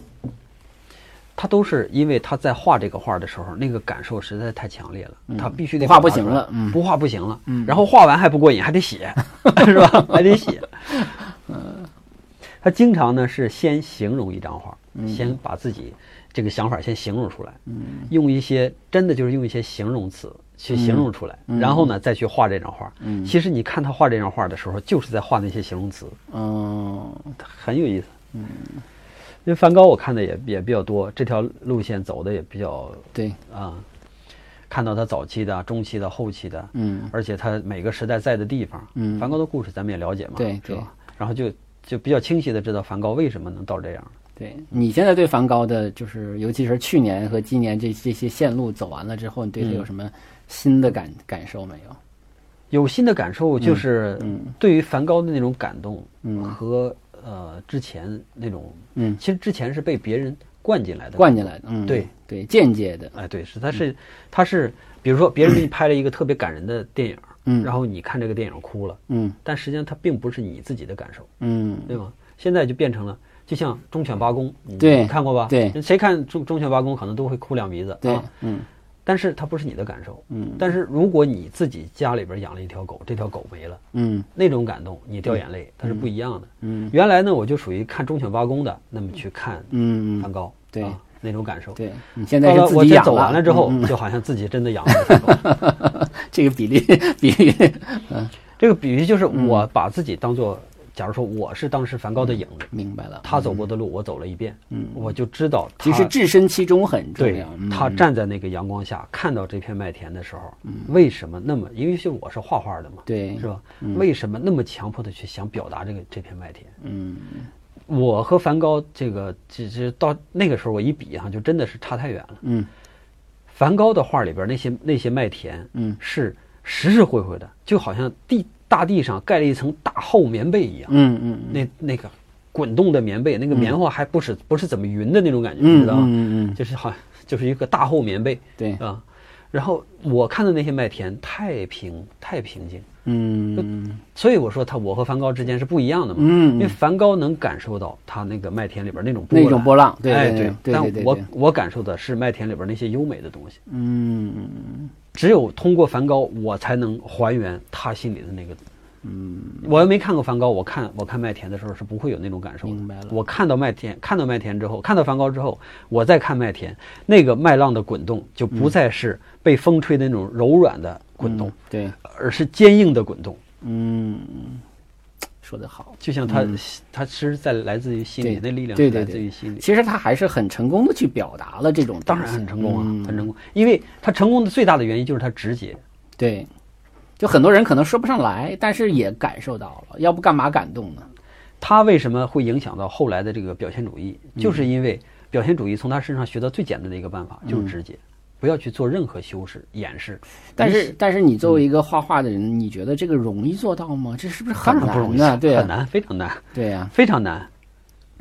他都是因为他在画这个画的时候，那个感受实在太强烈了，他必须得画不行了，不画不行了。然后画完还不过瘾，还得写，是吧？还得写。嗯，他经常呢是先形容一张画，先把自己这个想法先形容出来，用一些真的就是用一些形容词去形容出来，然后呢再去画这张画。嗯，其实你看他画这张画的时候，就是在画那些形容词。嗯，很有意思。嗯。因为梵高我看的也也比较多，这条路线走的也比较对啊，看到他早期的、中期的、后期的，嗯，而且他每个时代在的地方，嗯，梵高的故事咱们也了解嘛，对，是吧？然后就就比较清晰的知道梵高为什么能到这样。对你现在对梵高的，就是尤其是去年和今年这这些线路走完了之后，你对他有什么新的感感受没有？有新的感受就是，嗯，对于梵高的那种感动，嗯，和。呃，之前那种，嗯，其实之前是被别人灌进来的，灌进来的，嗯，对对，间接的，哎，对，是他是他是，比如说别人给你拍了一个特别感人的电影，嗯，然后你看这个电影哭了，嗯，但实际上它并不是你自己的感受，嗯，对吗？现在就变成了，就像忠犬八公，对，看过吧？对，谁看忠忠犬八公可能都会哭两鼻子，对，嗯。但是它不是你的感受，嗯。但是如果你自己家里边养了一条狗，这条狗没了，嗯，那种感动你掉眼泪，它是不一样的，嗯。原来呢，我就属于看忠犬八公的，那么去看，嗯，梵高，对，那种感受，对。你现在是自己养了，我走完了之后，就好像自己真的养了。这个比例，比例，嗯，这个比喻就是我把自己当做。假如说我是当时梵高的影子，明白了，他走过的路我走了一遍，嗯，我就知道，其实置身其中很重要。他站在那个阳光下，看到这片麦田的时候，为什么那么？因为是我是画画的嘛，对，是吧？为什么那么强迫的去想表达这个这片麦田？嗯，我和梵高这个，其实到那个时候我一比哈，就真的是差太远了。嗯，梵高的画里边那些那些麦田，嗯，是实实惠惠的，就好像地。大地上盖了一层大厚棉被一样，嗯嗯，那那个滚动的棉被，那个棉花还不是不是怎么匀的那种感觉，你知道吗？嗯嗯，就是好就是一个大厚棉被，对。啊。然后我看的那些麦田太平太平静，嗯，所以我说他我和梵高之间是不一样的嘛，嗯，因为梵高能感受到他那个麦田里边那种那种波浪，对对对，但我我感受的是麦田里边那些优美的东西，嗯。只有通过梵高，我才能还原他心里的那个。嗯，我要没看过梵高，我看我看麦田的时候是不会有那种感受。明白了。我看到麦田，看到麦田之后，看到梵高之后，我再看麦田，那个麦浪的滚动就不再是被风吹的那种柔软的滚动，对，而是坚硬的滚动。嗯。说得好，就像他，他其实在来自于心里，那力量来自于心里。其实他还是很成功的去表达了这种，当然很成功啊，很成功。因为他成功的最大的原因就是他直接。对，就很多人可能说不上来，但是也感受到了。要不干嘛感动呢？他为什么会影响到后来的这个表现主义？就是因为表现主义从他身上学到最简单的一个办法，就是直接。不要去做任何修饰、掩饰。但是，但是你作为一个画画的人，你觉得这个容易做到吗？这是不是很难呢？对，很难，非常难。对呀，非常难。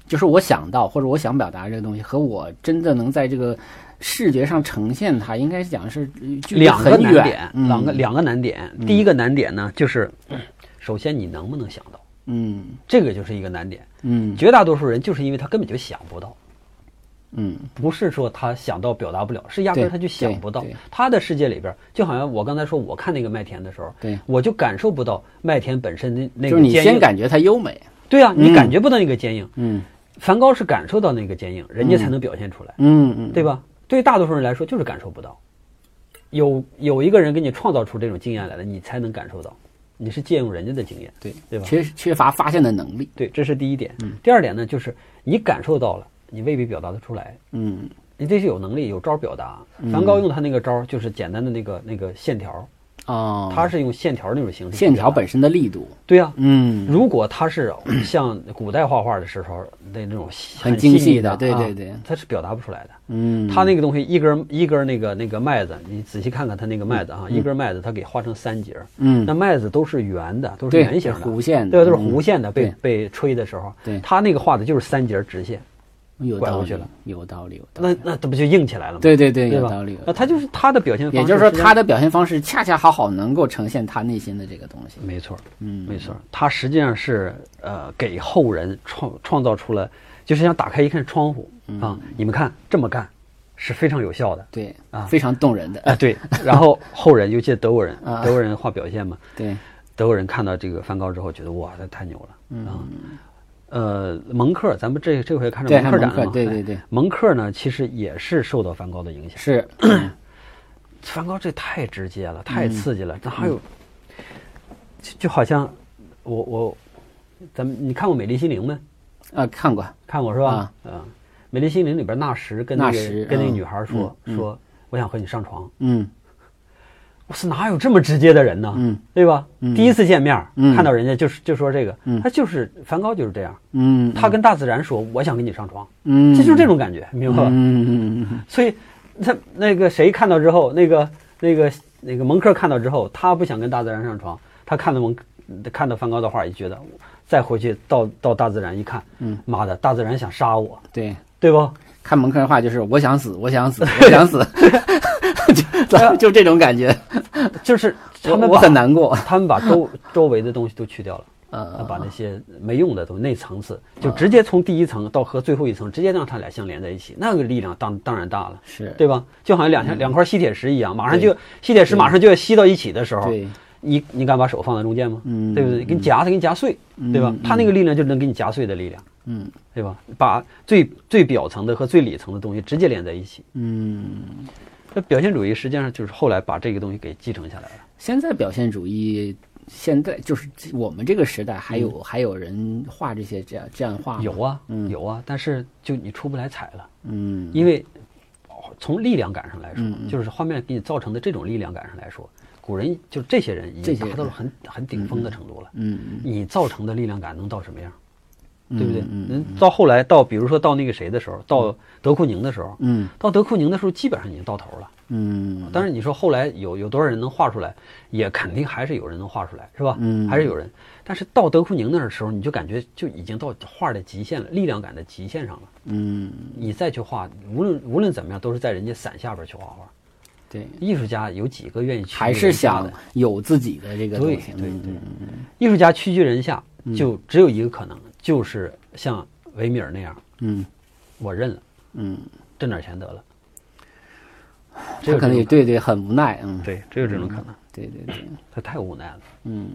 就是我想到或者我想表达这个东西，和我真的能在这个视觉上呈现它，应该是讲是两个难点。两个两个难点。第一个难点呢，就是首先你能不能想到？嗯，这个就是一个难点。嗯，绝大多数人就是因为他根本就想不到。嗯，不是说他想到表达不了，是压根他就想不到。他的世界里边，就好像我刚才说，我看那个麦田的时候，对，我就感受不到麦田本身的那个。就是你先感觉它优美，对啊，你感觉不到那个坚硬。嗯，梵高是感受到那个坚硬，人家才能表现出来。嗯嗯，对吧？对大多数人来说，就是感受不到。有有一个人给你创造出这种经验来了，你才能感受到。你是借用人家的经验，对对吧？缺缺乏发现的能力，对，这是第一点。嗯第二点呢，就是你感受到了，你未必表达得出来。嗯，你得是有能力、有招表达。梵高用他那个招，就是简单的那个那个线条。哦，他是用线条那种形式，线条本身的力度，对呀，嗯，如果他是 像古代画画的时候那那种很精细的，对对对，他是表达不出来的，嗯，他那个东西一根一根那个那个麦子，你仔细看看他那个麦子啊，一根麦子他给画成三节，嗯，那麦子都是圆的，都是圆形的，弧线的，对，都是弧线的，被被吹的时候，对，他那个画的就是三节直线。有拐过去了，有道理，有道理。那那这不就硬起来了吗？对对对，有道理。那他就是他的表现，也就是说他的表现方式恰恰好好能够呈现他内心的这个东西。没错，嗯，没错。他实际上是呃给后人创创造出了，就是像打开一扇窗户啊，你们看这么干是非常有效的，对啊，非常动人的啊，对。然后后人，尤其德国人，德国人画表现嘛，对，德国人看到这个梵高之后，觉得哇，这太牛了啊。呃，蒙克，咱们这这回看着蒙克展了嘛？对对对，蒙克呢，其实也是受到梵高的影响。是，梵高这太直接了，太刺激了。那还有，就好像我我，咱们你看过《美丽心灵》没？啊，看过，看过是吧？嗯，《美丽心灵》里边纳什跟那个跟那个女孩说说，我想和你上床。嗯。我是哪有这么直接的人呢？嗯，对吧？嗯，第一次见面，嗯，看到人家就是就说这个，嗯，他就是梵高就是这样，嗯，他跟大自然说，我想跟你上床，嗯，这就是这种感觉，明白吧？嗯。嗯。嗯。所以，他那个谁看到之后，那个那个那个蒙克看到之后，他不想跟大自然上床，他看到蒙看到梵高的画，也觉得再回去到到大自然一看，嗯，妈的，大自然想杀我，对。对不？看蒙克的话就是我想死，我想死，我想死，就就这种感觉，就是他们我很难过，他们把周周围的东西都去掉了，呃，把那些没用的东西那层次，就直接从第一层到和最后一层，直接让他俩相连在一起，那个力量当当然大了，是。对吧？就好像两两块吸铁石一样，马上就吸铁石马上就要吸到一起的时候，你你敢把手放在中间吗？嗯，对不对？给你夹它，给你夹碎，对吧？他那个力量就能给你夹碎的力量。嗯，对吧？把最最表层的和最里层的东西直接连在一起。嗯，那表现主义实际上就是后来把这个东西给继承下来了。现在表现主义，现在就是我们这个时代还有还有人画这些这样这样画吗？有啊，有啊，但是就你出不来彩了。嗯，因为从力量感上来说，就是画面给你造成的这种力量感上来说，古人就这些人已经达到了很很顶峰的程度了。嗯，你造成的力量感能到什么样？对不对？嗯，到后来到比如说到那个谁的时候，到德库宁的时候，嗯，到德库宁的时候基本上已经到头了，嗯。但是你说后来有有多少人能画出来，也肯定还是有人能画出来，是吧？嗯，还是有人。但是到德库宁那时候，你就感觉就已经到画的极限了，力量感的极限上了。嗯，你再去画，无论无论怎么样，都是在人家伞下边去画画。对，艺术家有几个愿意去？还是想有自己的这个对对对，艺术家屈居人下，就只有一个可能，就是像。维米尔那样，嗯，我认了，嗯，挣点钱得了。这可能也对对，很无奈，嗯，对，只有这种可能，对对对，他太无奈了，嗯。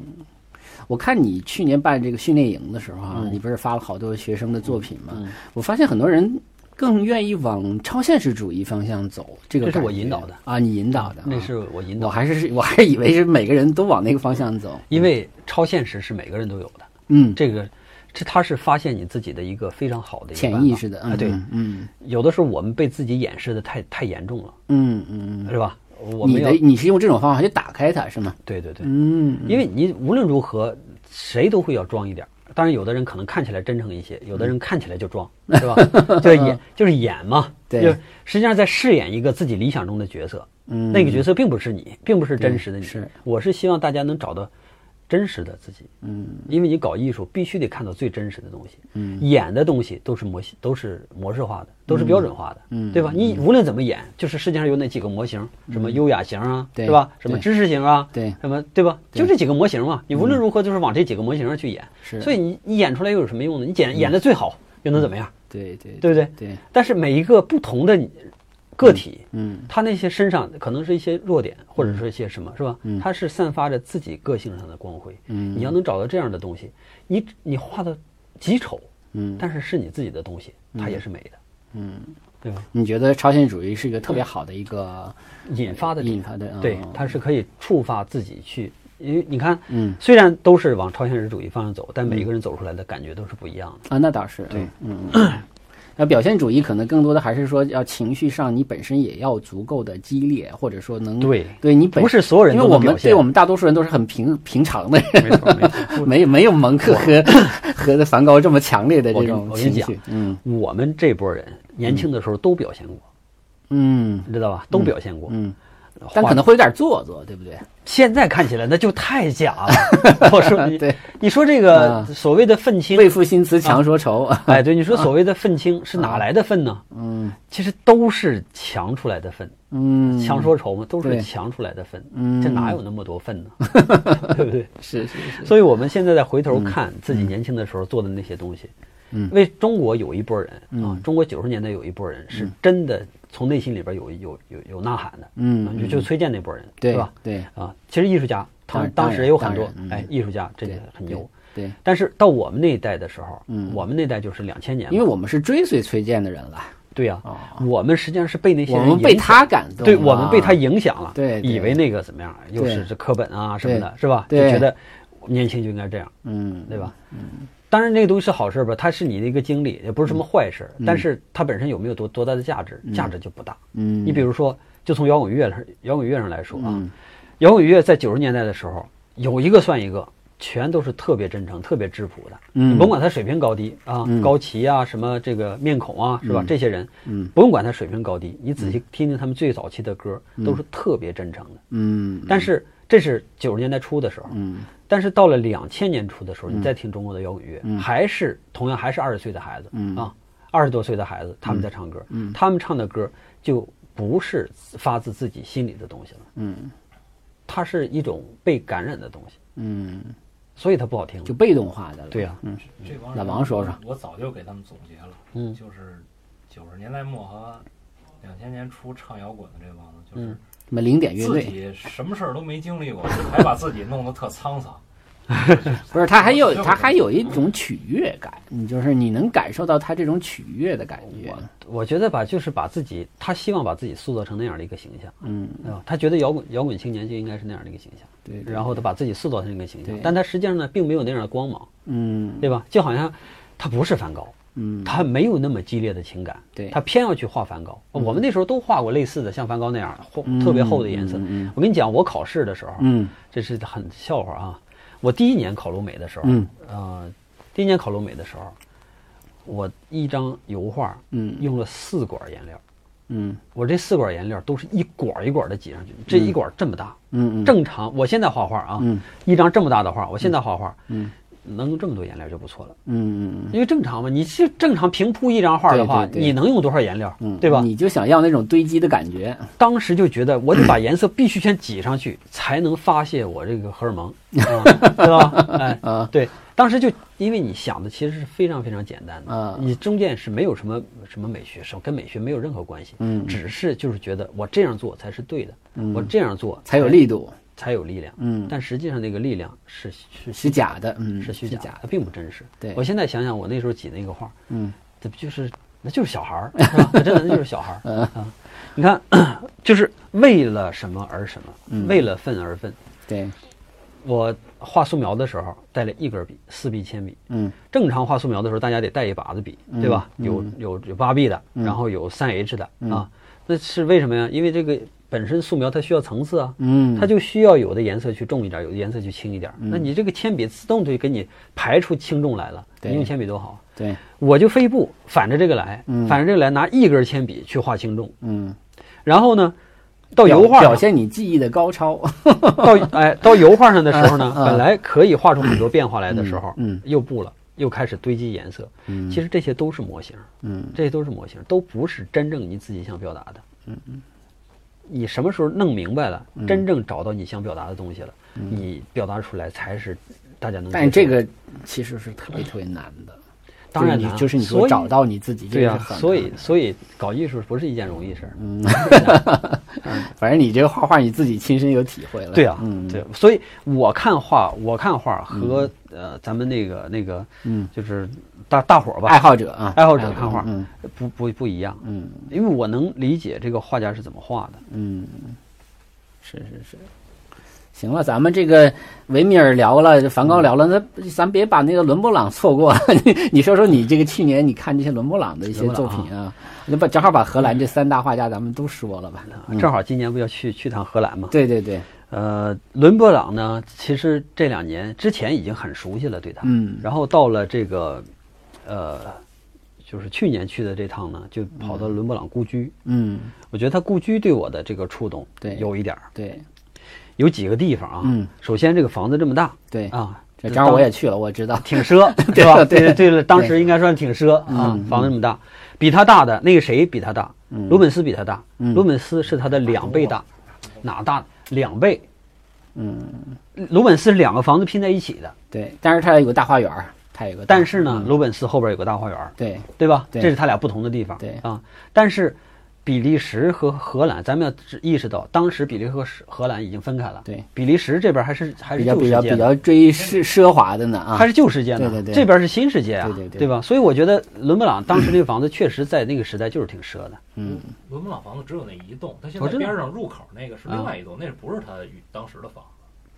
我看你去年办这个训练营的时候啊，你不是发了好多学生的作品吗？我发现很多人更愿意往超现实主义方向走，这个这是我引导的啊，你引导的，那是我引导，我还是我还以为是每个人都往那个方向走，因为超现实是每个人都有的，嗯，这个。这他是发现你自己的一个非常好的潜意识的啊，对，嗯，有的时候我们被自己掩饰的太太严重了，嗯嗯，是吧？我你的你是用这种方法去打开它，是吗？对对对，嗯，因为你无论如何，谁都会要装一点。当然，有的人可能看起来真诚一些，有的人看起来就装，是吧？就演就是演嘛，对，就实际上在饰演一个自己理想中的角色，嗯，那个角色并不是你，并不是真实的你，是，我是希望大家能找到。真实的自己，嗯，因为你搞艺术必须得看到最真实的东西，嗯，演的东西都是模型，都是模式化的，都是标准化的，嗯，对吧？你无论怎么演，就是世界上有那几个模型，什么优雅型啊，是吧？什么知识型啊，对，什么对吧？就这几个模型嘛，你无论如何就是往这几个模型上去演，是，所以你你演出来又有什么用呢？你演演的最好又能怎么样？对对，对不对？对。但是每一个不同的你。个体，嗯，他那些身上可能是一些弱点，或者说一些什么，是吧？嗯，他是散发着自己个性上的光辉。嗯，你要能找到这样的东西，你你画的极丑，嗯，但是是你自己的东西，它也是美的，嗯，对吧？你觉得超现实主义是一个特别好的一个引发的引发的，对，它是可以触发自己去因为你看，嗯，虽然都是往超现实主义方向走，但每个人走出来的感觉都是不一样的。啊。那倒是，对，嗯。那表现主义可能更多的还是说，要情绪上你本身也要足够的激烈，或者说能对对你本不是所有人，因为我们对我们大多数人都是很平平常的，没错没错，没 没有蒙克和和梵高这么强烈的这种情绪。嗯，我们这波人年轻的时候都表现过，嗯，你知道吧？都表现过，嗯。但可能会有点做作，对不对？现在看起来那就太假了。我说，对，你说这个所谓的愤青，为赋新词强说愁。哎，对，你说所谓的愤青是哪来的愤呢？嗯，其实都是强出来的愤。嗯，强说愁嘛，都是强出来的愤。嗯，这哪有那么多愤呢？对不对？是是是。所以我们现在再回头看自己年轻的时候做的那些东西，嗯，为中国有一波人啊，中国九十年代有一波人是真的。从内心里边有有有有呐喊的，嗯，就就崔健那波人，对吧？对。啊，其实艺术家，他当时也有很多，哎，艺术家这个很牛，对。但是到我们那一代的时候，嗯，我们那代就是两千年，因为我们是追随崔健的人了，对呀，我们实际上是被那些我们被他感动，对我们被他影响了，对，以为那个怎么样，又是这课本啊什么的，是吧？就觉得年轻就应该这样，嗯，对吧？嗯。当然，那个东西是好事吧？它是你的一个经历，也不是什么坏事。但是它本身有没有多多大的价值？价值就不大。嗯，你比如说，就从摇滚乐上摇滚乐上来说啊，摇滚乐在九十年代的时候，有一个算一个，全都是特别真诚、特别质朴的。嗯，甭管他水平高低啊，高旗啊，什么这个面孔啊，是吧？这些人，嗯，不用管他水平高低，你仔细听听他们最早期的歌，都是特别真诚的。嗯，但是这是九十年代初的时候。嗯。但是到了两千年初的时候，你再听中国的摇滚乐，还是同样还是二十岁的孩子啊，二十多岁的孩子他们在唱歌，他们唱的歌就不是发自自己心里的东西了，嗯，它是一种被感染的东西，嗯，所以它不好听，就被动化的了，对呀，嗯，这帮老王说说，我早就给他们总结了，嗯，就是九十年代末和两千年初唱摇滚的这帮子，就是。什么零点乐队，自己什么事儿都没经历过，还把自己弄得特沧桑。不是，他还有 他还有一种取悦感，你就是你能感受到他这种取悦的感觉。我觉得吧，就是把自己，他希望把自己塑造成那样的一个形象，嗯，他觉得摇滚摇滚青年就应该是那样的一个形象，对。然后他把自己塑造成一个形象，但他实际上呢，并没有那样的光芒，嗯，对吧？就好像他不是梵高。嗯，他没有那么激烈的情感，对。他偏要去画梵高。我们那时候都画过类似的，像梵高那样厚、特别厚的颜色。我跟你讲，我考试的时候，嗯，这是很笑话啊。我第一年考鲁美的时候，嗯，呃，第一年考鲁美的时候，我一张油画，嗯，用了四管颜料，嗯，我这四管颜料都是一管一管的挤上去，这一管这么大，嗯嗯，正常。我现在画画啊，嗯，一张这么大的画，我现在画画，嗯。能用这么多颜料就不错了，嗯。嗯因为正常嘛，你是正常平铺一张画的话，你能用多少颜料，对吧？你就想要那种堆积的感觉，当时就觉得我得把颜色必须先挤上去，才能发泄我这个荷尔蒙，对吧？哎啊，对，当时就因为你想的其实是非常非常简单的，你中间是没有什么什么美学，什跟美学没有任何关系，嗯，只是就是觉得我这样做才是对的，我这样做才有力度。才有力量，嗯，但实际上那个力量是是虚假的，嗯，是虚假，的并不真实。对我现在想想，我那时候挤那个画，嗯，这不就是那就是小孩儿，是吧？真的那就是小孩儿啊！你看，就是为了什么而什么，为了愤而愤。对，我画素描的时候带了一根笔，四 B 铅笔。嗯，正常画素描的时候，大家得带一把子笔，对吧？有有有八 B 的，然后有三 H 的啊。那是为什么呀？因为这个。本身素描它需要层次啊，嗯，它就需要有的颜色去重一点，有的颜色去轻一点。那你这个铅笔自动就给你排出轻重来了。你用铅笔多好。对，我就飞步反着这个来，反着这个来，拿一根铅笔去画轻重。嗯，然后呢，到油画表现你技艺的高超。到哎，到油画上的时候呢，本来可以画出很多变化来的时候，嗯，又不了，又开始堆积颜色。嗯，其实这些都是模型。嗯，这些都是模型，都不是真正你自己想表达的。嗯嗯。你什么时候弄明白了，真正找到你想表达的东西了，你表达出来才是大家能。但这个其实是特别特别难的，当然难，就是你说找到你自己，对呀，所以所以搞艺术不是一件容易事儿。嗯，反正你这个画画你自己亲身有体会了。对啊，嗯，对，所以我看画，我看画和呃咱们那个那个，嗯，就是。大大伙儿吧，爱好者啊，爱好者看画，嗯，不不不一样，嗯，因为我能理解这个画家是怎么画的，嗯，是是是。行了，咱们这个维米尔聊了，梵高聊了，那咱别把那个伦勃朗错过。你说说你这个去年你看这些伦勃朗的一些作品啊，那把正好把荷兰这三大画家咱们都说了吧。正好今年不要去去趟荷兰吗？对对对。呃，伦勃朗呢，其实这两年之前已经很熟悉了对他，嗯，然后到了这个，呃，就是去年去的这趟呢，就跑到伦勃朗故居，嗯，我觉得他故居对我的这个触动，对，有一点儿，对。有几个地方啊，嗯，首先这个房子这么大，对啊，这正好我也去了，我知道。挺奢，对吧？对对对了，当时应该算挺奢啊，房子这么大，比他大的那个谁比他大？鲁本斯比他大，鲁本斯是他的两倍大，哪大？两倍，嗯，鲁本斯是两个房子拼在一起的，对，但是他有个大花园，他有个，但是呢，鲁本斯后边有个大花园，对。对吧？这是他俩不同的地方，对。啊，但是。比利时和荷兰，咱们要意识到，当时比利时和荷兰已经分开了。对，比利时这边还是还是旧世界，比较追奢奢华的呢啊，还是旧世界呢。对对对，这边是新世界啊，对对对，对吧？所以我觉得伦勃朗当时这个房子确实在那个时代就是挺奢的。嗯，伦勃朗房子只有那一栋，它现在边上入口那个是另外一栋，那不是他当时的房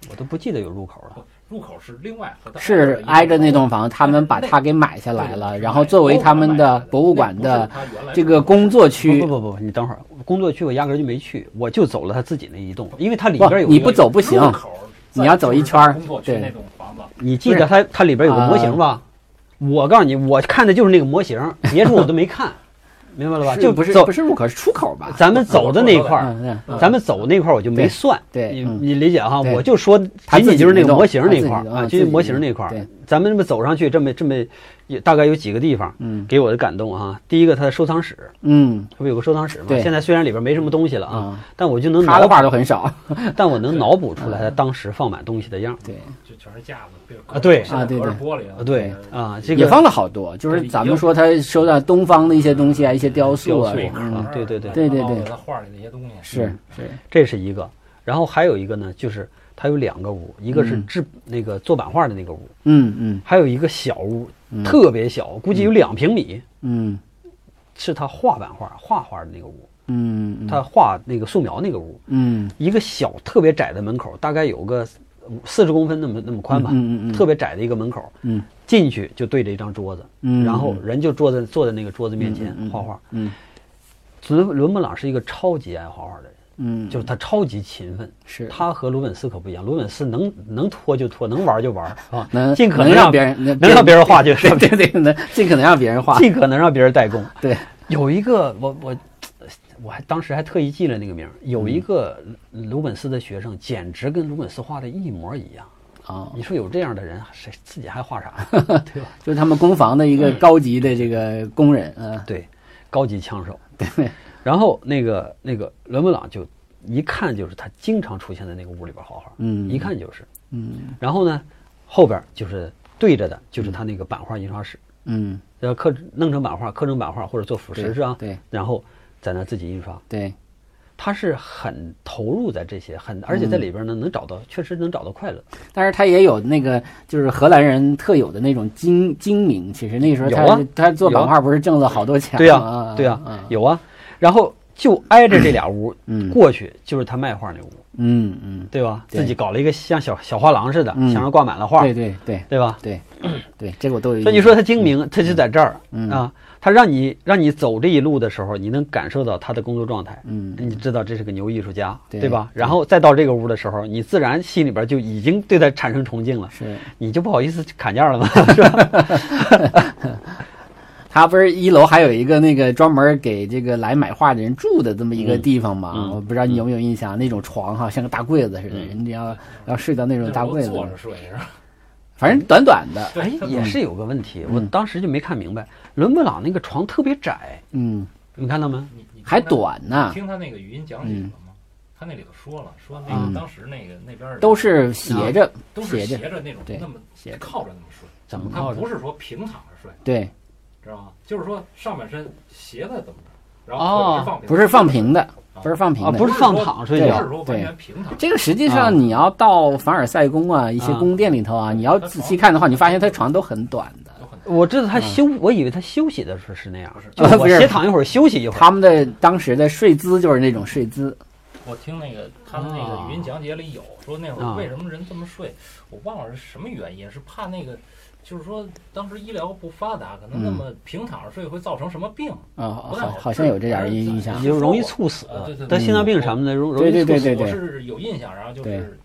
子，我都不记得有入口了。入口是另外，是挨着那栋房，他们把它给买下来了，然后作为他们的博物馆的这个工作区。不不不，你等会儿，工作区我压根就没去，我就走了他自己那一栋，因为它里边有。你不走不行，你要走一圈对，你记得它它里边有个模型吧？我告诉你，我看的就是那个模型，别处我都没看。明白了吧？就不是不是入口是出口吧？咱们走的那一块儿，咱们走那块儿我就没算。对，你你理解哈？我就说仅仅就是那个模型那块儿啊，就是模型那块儿。咱们这么走上去，这么这么。大概有几个地方，嗯，给我的感动哈。第一个，它的收藏室，嗯，它不有个收藏室吗？对。现在虽然里边没什么东西了啊，但我就能他的画都很少，但我能脑补出来他当时放满东西的样。对，就全是架子啊，对啊，对对，玻璃啊，对啊，这个也放了好多。就是咱们说他收到东方的一些东西啊，一些雕塑啊，嗯，对对对对对对，他画里那些东西是是，这是一个。然后还有一个呢，就是它有两个屋，一个是制那个做版画的那个屋，嗯嗯，还有一个小屋。特别小，估计有两平米。嗯，是他画版画、画画的那个屋。嗯，他画那个素描那个屋。嗯，一个小、特别窄的门口，大概有个四十公分那么那么宽吧。嗯嗯特别窄的一个门口。嗯，进去就对着一张桌子。嗯，然后人就坐在坐在那个桌子面前画画。嗯，伦伦勃朗是一个超级爱画画的人。嗯，就是他超级勤奋，是他和鲁本斯可不一样。鲁本斯能能拖就拖，能玩就玩 啊，能尽可能让别人能让别人画就对对对，能尽可能让别人画，尽可能让别人代工。对，有一个我我我还当时还特意记了那个名儿，有一个鲁本斯的学生，简直跟鲁本斯画的一模一样啊！你说有这样的人，谁自己还画啥？对吧？就是他们工房的一个高级的这个工人，嗯，对，高级枪手，对。然后那个那个伦勃朗就一看就是他经常出现在那个屋里边画画，嗯，一看就是，嗯。然后呢，后边就是对着的，就是他那个版画印刷室，嗯，要刻弄成版画，刻成版画或者做腐蚀是吧？对。然后在那自己印刷，对。他是很投入在这些，很而且在里边呢能找到，确实能找到快乐。但是他也有那个就是荷兰人特有的那种精精明，其实那时候他他做版画不是挣了好多钱吗？对呀，对呀，有啊。然后就挨着这俩屋，嗯过去就是他卖画那屋，嗯嗯，对吧？自己搞了一个像小小画廊似的，墙上挂满了画，对对对，对吧？对对，这个我都有。所以你说他精明，他就在这儿啊。他让你让你走这一路的时候，你能感受到他的工作状态，嗯，你知道这是个牛艺术家，对吧？然后再到这个屋的时候，你自然心里边就已经对他产生崇敬了，是，你就不好意思砍价了嘛？是吧？他不是一楼还有一个那个专门给这个来买画的人住的这么一个地方吗？我不知道你有没有印象，那种床哈，像个大柜子似的，人家要要睡到那种大柜子。坐着睡是吧？反正短短的。哎，也是有个问题，我当时就没看明白，伦勃朗那个床特别窄，嗯，你看到吗？还短呢。听他那个语音讲解了吗？他那里头说了，说那个当时那个那边都是斜着，都是斜着那种，那么斜靠着那么睡。怎么靠着？不是说平躺着睡。对。知道吗？就是说上半身斜的怎么着，然后是放不是放平的，不是放平的，不是放躺睡觉，不是说完全平躺。这个实际上你要到凡尔赛宫啊，一些宫殿里头啊，你要仔细看的话，你发现他床都很短的。我知道他休，我以为他休息的时候是那样，是就我斜躺一会儿休息一会儿。他们的当时的睡姿就是那种睡姿，我听那个他们那个语音讲解里有说那会儿为什么人这么睡，我忘了是什么原因，是怕那个，就是说当时医疗不发达，可能那么平躺着睡会造成什么病啊？好，好像有这点印象，就容易猝死，对对，得心脏病什么的容容易猝死。我是有印象，然后就是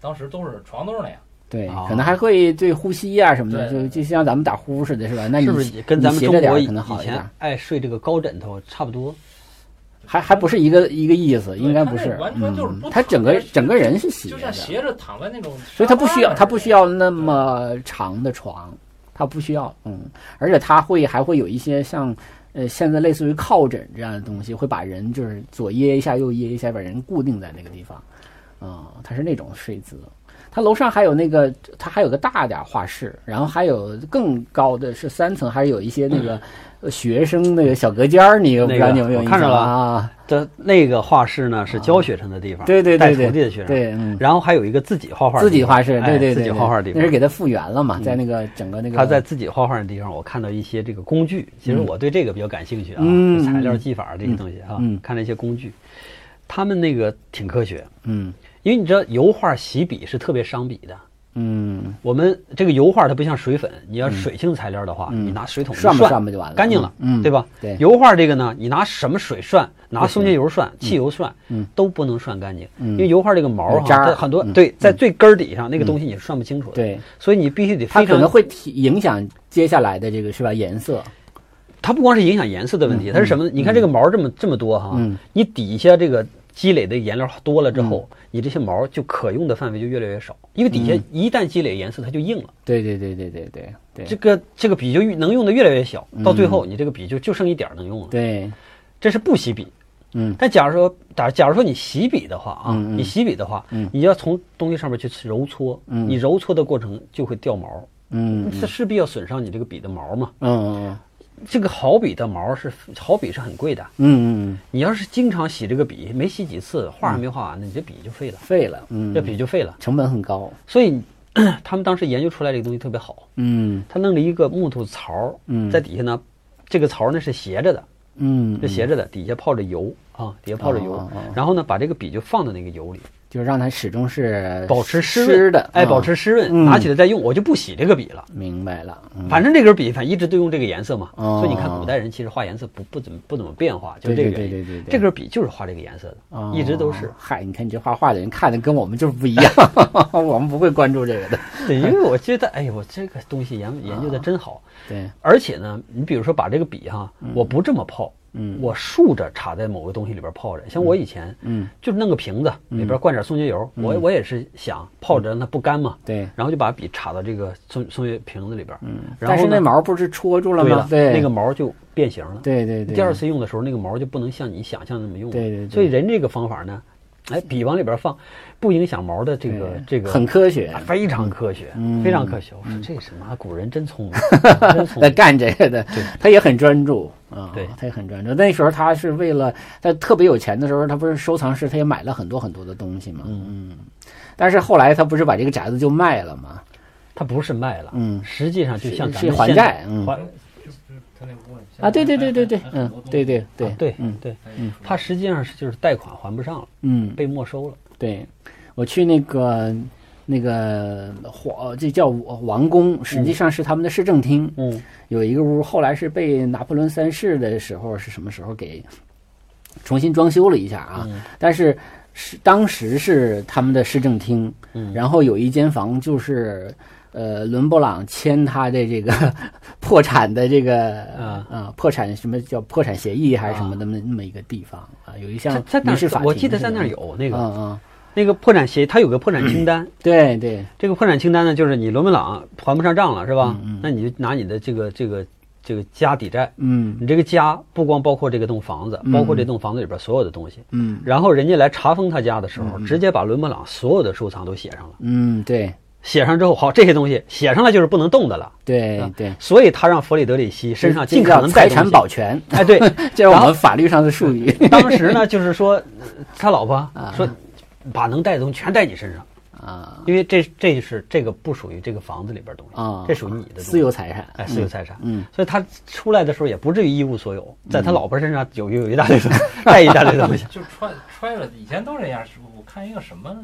当时都是床都是那样。对，可能还会对呼吸啊什么的，就就像咱们打呼似的，是吧？那你是不是跟咱们中国以前爱睡这个高枕头差不多？还还不是一个一个意思，应该不是。完全就是他整个整个人是斜的，就像斜着躺在那种。所以他不需要，他不需要那么长的床，他不需要。嗯，而且他会还会有一些像呃现在类似于靠枕这样的东西，会把人就是左掖一下右掖一下，把人固定在那个地方。啊，他是那种睡姿。他楼上还有那个，他还有个大点画室，然后还有更高的是三层，还是有一些那个学生那个小隔间儿，你不知道你有没有看着了。啊？的那个画室呢是教学生的地方，对对对对，带徒弟的学生。对，然后还有一个自己画画，自己画室，对对对，自己画画的地方，那是给他复原了嘛，在那个整个那个他在自己画画的地方，我看到一些这个工具，其实我对这个比较感兴趣啊，材料技法这些东西啊，看那些工具，他们那个挺科学，嗯。因为你知道油画洗笔是特别伤笔的，嗯，我们这个油画它不像水粉，你要水性材料的话，你拿水桶涮吧涮不就完了，干净了，嗯，对吧？对，油画这个呢，你拿什么水涮，拿松节油涮，汽油涮，嗯，都不能涮干净，因为油画这个毛哈，很多嗯。对，在最根儿底上那个东西你是涮不清楚的，对，所以你必须得，它可能会提影响接下来的这个是吧颜色，它不光是影响颜色的问题，它是什么？你看这个毛这么这么多哈，你底下这个。积累的颜料多了之后，你这些毛就可用的范围就越来越少，因为底下一旦积累颜色，它就硬了。对对对对对对对，这个这个笔就能用的越来越小，到最后你这个笔就就剩一点能用了。对，这是不洗笔。嗯，但假如说假假如说你洗笔的话啊，你洗笔的话，你要从东西上面去揉搓，你揉搓的过程就会掉毛。嗯，这势必要损伤你这个笔的毛嘛。嗯嗯嗯。这个好笔的毛是好笔是很贵的，嗯嗯你要是经常洗这个笔，没洗几次，画还没画完，呢你这笔就废了，废了，嗯，这笔就废了，成本很高。所以 他们当时研究出来这个东西特别好，嗯，他弄了一个木头槽，嗯，在底下呢，这个槽呢是斜着的，嗯，是斜着的，底下泡着油啊，底下泡着油，然后呢，把这个笔就放到那个油里。就是让它始终是保持湿的，哎，保持湿润，拿起来再用，我就不洗这个笔了。明白了，反正这根笔反正一直都用这个颜色嘛，所以你看古代人其实画颜色不不怎么不怎么变化，就这个原因。这根笔就是画这个颜色的，一直都是。嗨，你看你这画画的人看的跟我们就是不一样，我们不会关注这个的。对，因为我觉得，哎呦，我这个东西研研究的真好。对，而且呢，你比如说把这个笔哈，我不这么泡。嗯，我竖着插在某个东西里边泡着，像我以前，嗯，就弄个瓶子里边灌点松节油，我我也是想泡着让它不干嘛，对，然后就把笔插到这个松松节瓶子里边，嗯，但是那毛不是戳住了吗？对，那个毛就变形了，对对对，第二次用的时候那个毛就不能像你想象那么用了，对对，所以人这个方法呢。哎，笔往里边放，不影响毛的这个这个很科学，非常科学，非常科学。我说这什么古人真聪明，在干这个的，对，他也很专注啊，对，他也很专注。那时候他是为了他特别有钱的时候，他不是收藏室，他也买了很多很多的东西嘛，嗯。但是后来他不是把这个宅子就卖了吗？他不是卖了，嗯，实际上就像咱们还债，嗯。啊，对对对对对，嗯，对对对对，嗯对，嗯，他实际上是就是贷款还不上了，嗯，被没收了。对，我去那个那个皇，这叫王宫，实际上是他们的市政厅，嗯，有一个屋，后来是被拿破仑三世的时候是什么时候给重新装修了一下啊？但是是当时是他们的市政厅，嗯，然后有一间房就是。呃，伦勃朗签他的这个 破产的这个啊。啊，破产什么叫破产协议还是什么的那么一个地方啊？有一项民事法庭，我记得在那儿有那个，嗯嗯，那个破产协议，他有个破产清单。对对，这个破产清单呢，就是你伦勃朗还不上账了，是吧？嗯，那你就拿你的这个这个这个家抵债。嗯，你这个家不光包括这个栋房子，包括这栋房子里边所有的东西。嗯，然后人家来查封他家的时候，直接把伦勃朗所有的收藏都写上了。嗯，对。写上之后，好，这些东西写上了就是不能动的了。对对，所以他让弗里德里希身上尽可能财产保全。哎，对，这是我们法律上的术语。当时呢，就是说 他老婆说，把能带的东西全带你身上。啊，因为这这是这个不属于这个房子里边东西啊，这属于你的私有财产，哎，私有财产，嗯，所以他出来的时候也不至于一无所有，在他老婆身上有有一大堆 带一大堆东西，就揣揣着，以前都这样，我看一个什么。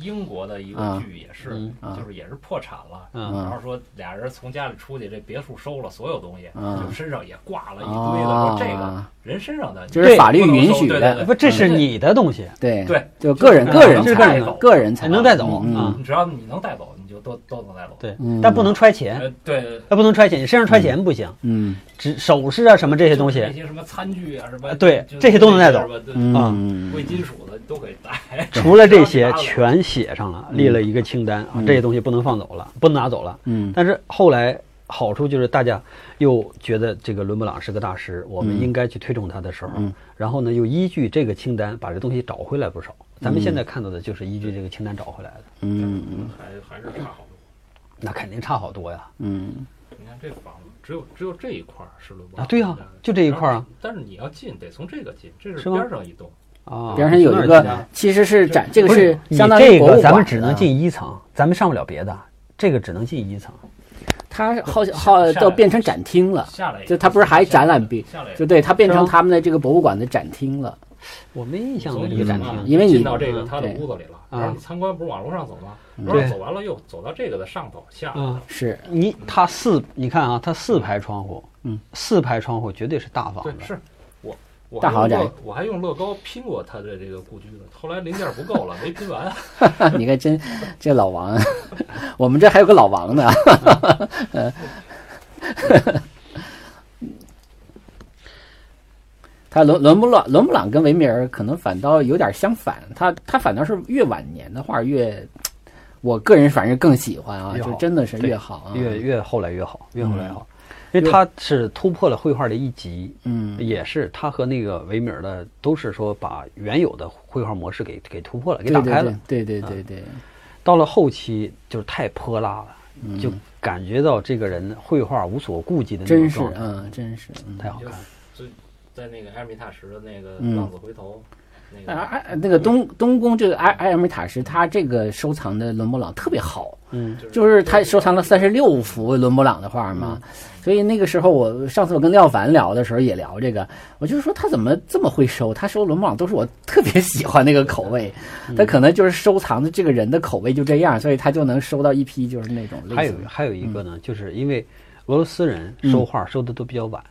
英国的一个剧也是，就是也是破产了，然后说俩人从家里出去，这别墅收了所有东西，就身上也挂了一堆的，说这个人身上的就是法律允许的，不，这是你的东西，对对，就个人个人才个人才能带走，只要你能带走。你就都都能带走，对，但不能揣钱，对，那不能揣钱，你身上揣钱不行，嗯，只首饰啊什么这些东西，那些什么餐具啊什么，对，这些都能带走，啊，贵金属的都可以带，除了这些全写上了，列了一个清单啊，这些东西不能放走了，不能拿走了，嗯，但是后来好处就是大家又觉得这个伦勃朗是个大师，我们应该去推崇他的时候，然后呢又依据这个清单把这东西找回来不少。咱们现在看到的就是依据这个清单找回来的。嗯嗯，还还是差好多。那肯定差好多呀。嗯，你看这房子只有只有这一块是伦勃朗啊，对呀，就这一块啊。但是你要进得从这个进，这是边上一栋啊，边上有一个，其实是展，这个是相当于博物馆咱们只能进一层，咱们上不了别的，这个只能进一层。它好像好都变成展厅了，就它不是还展览币，就对它变成他们的这个博物馆的展厅了。我没印象这个展厅，因为你进到这个他的屋子里了，然后你参观不是往楼上走吗？然后走完了又走到这个的上头下。嗯，是你它四，你看啊，它四排窗户，嗯，四排窗户绝对是大房子。是大豪宅，我还用乐高拼过他的这个故居呢，后来零件不够了，没拼完。你看真这老王，我们这还有个老王呢。他伦伦勃朗伦勃朗跟维米尔可能反倒有点相反，他他反倒是越晚年的画越，我个人反正更喜欢啊，就真的是越好啊，越越后来越好，越后来越好，因为他是突破了绘画的一级，嗯，也是他和那个维米尔的都是说把原有的绘画模式给给突破了，给打开了，对对对对，到了后期就是太泼辣了，就感觉到这个人绘画无所顾忌的那种状态，嗯，真是太好看。在那个埃尔米塔什的那个浪子回头，那个埃那个东东宫这个埃埃尔米塔什，他这个收藏的伦勃朗特别好，嗯，就是他收藏了三十六幅伦勃朗的画嘛，所以那个时候我上次我跟廖凡聊的时候也聊这个，我就说他怎么这么会收？他收伦勃朗都是我特别喜欢那个口味，他可能就是收藏的这个人的口味就这样，所以他就能收到一批就是那种。还有还有一个呢，就是因为俄罗斯人收画收的都比较晚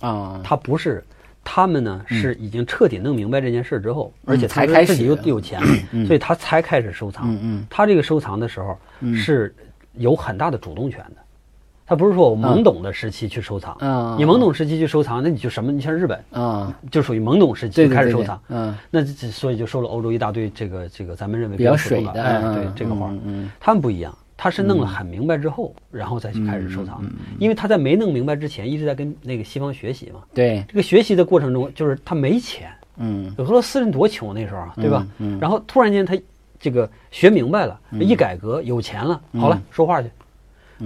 啊，他不是。他们呢是已经彻底弄明白这件事之后，而且才开始又有钱，所以他才开始收藏。嗯嗯，他这个收藏的时候是有很大的主动权的，他不是说我懵懂的时期去收藏。嗯，你懵懂时期去收藏，那你就什么？你像日本啊，就属于懵懂时期开始收藏。嗯，那所以就收了欧洲一大堆这个这个咱们认为比较水的，哎，对这个画，嗯，他们不一样。他是弄了很明白之后，然后再去开始收藏，因为他在没弄明白之前一直在跟那个西方学习嘛。对，这个学习的过程中，就是他没钱。嗯，俄罗斯人多穷那时候，对吧？嗯。然后突然间他这个学明白了，一改革有钱了，好了，说话去。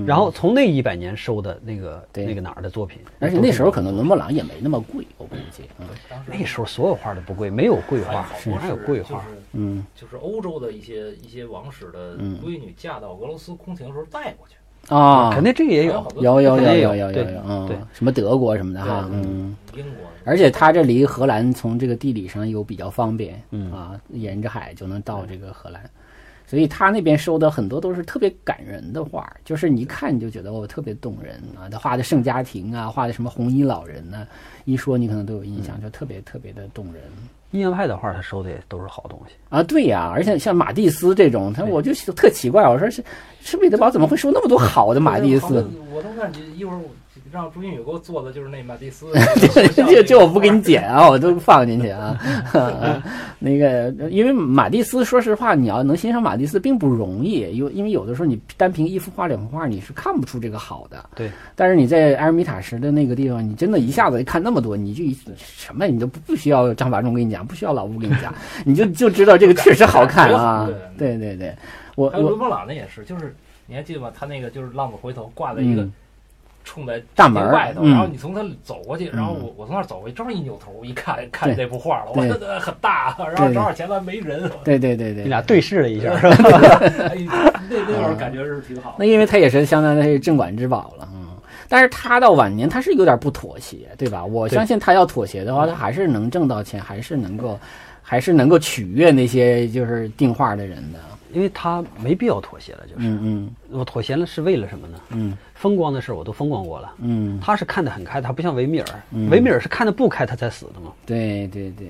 然后从那一百年收的那个那个哪儿的作品，而且那时候可能伦勃朗也没那么贵，我估计。嗯，那时候所有画都不贵，没有贵画，哪有贵画？嗯，就是欧洲的一些一些王室的闺女嫁到俄罗斯宫廷的时候带过去。啊，肯定这个也有，有有有有有有有，嗯，对，什么德国什么的哈，嗯，英国，而且它这离荷兰从这个地理上又比较方便，嗯。啊，沿着海就能到这个荷兰。所以他那边收的很多都是特别感人的画，就是你一看你就觉得哦特别动人啊。他画的圣家庭啊，画的什么红衣老人呢，一说你可能都有印象，就特别特别的动人。印象派的画他收的也都是好东西啊，对呀，而且像马蒂斯这种，他我就特奇怪，我说是是彼得堡怎么会收那么多好的马蒂斯？我都感觉一会儿。让朱云宇给我做的就是那马蒂斯，就就我不给你剪啊，我都放进去啊。那个，因为马蒂斯，说实话，你要能欣赏马蒂斯并不容易，因为因为有的时候你单凭一幅画、两幅画，你是看不出这个好的。对。但是你在埃尔米塔什的那个地方，你真的一下子看那么多，你就什么你都不不需要张法中跟你讲，不需要老吴跟你讲，你就就知道这个确实好看啊。对对对，我还有伦勃朗那也是，就是你还记得吗？他那个就是浪子回头挂在一个。冲在大门外头，然后你从他走过去，然后我我从那儿走过去，正好一扭头一看，看见那幅画了，我很大，然后正好前面没人，对对对对，你俩对视了一下，是吧？那那会儿感觉是挺好。那因为他也是相当于镇馆之宝了，嗯。但是他到晚年他是有点不妥协，对吧？我相信他要妥协的话，他还是能挣到钱，还是能够，还是能够取悦那些就是订画的人的。因为他没必要妥协了，就是，嗯，我妥协了是为了什么呢？嗯，风光的事我都风光过了，嗯，他是看得很开，他不像维米尔，维米尔是看得不开他才死的嘛，对对对，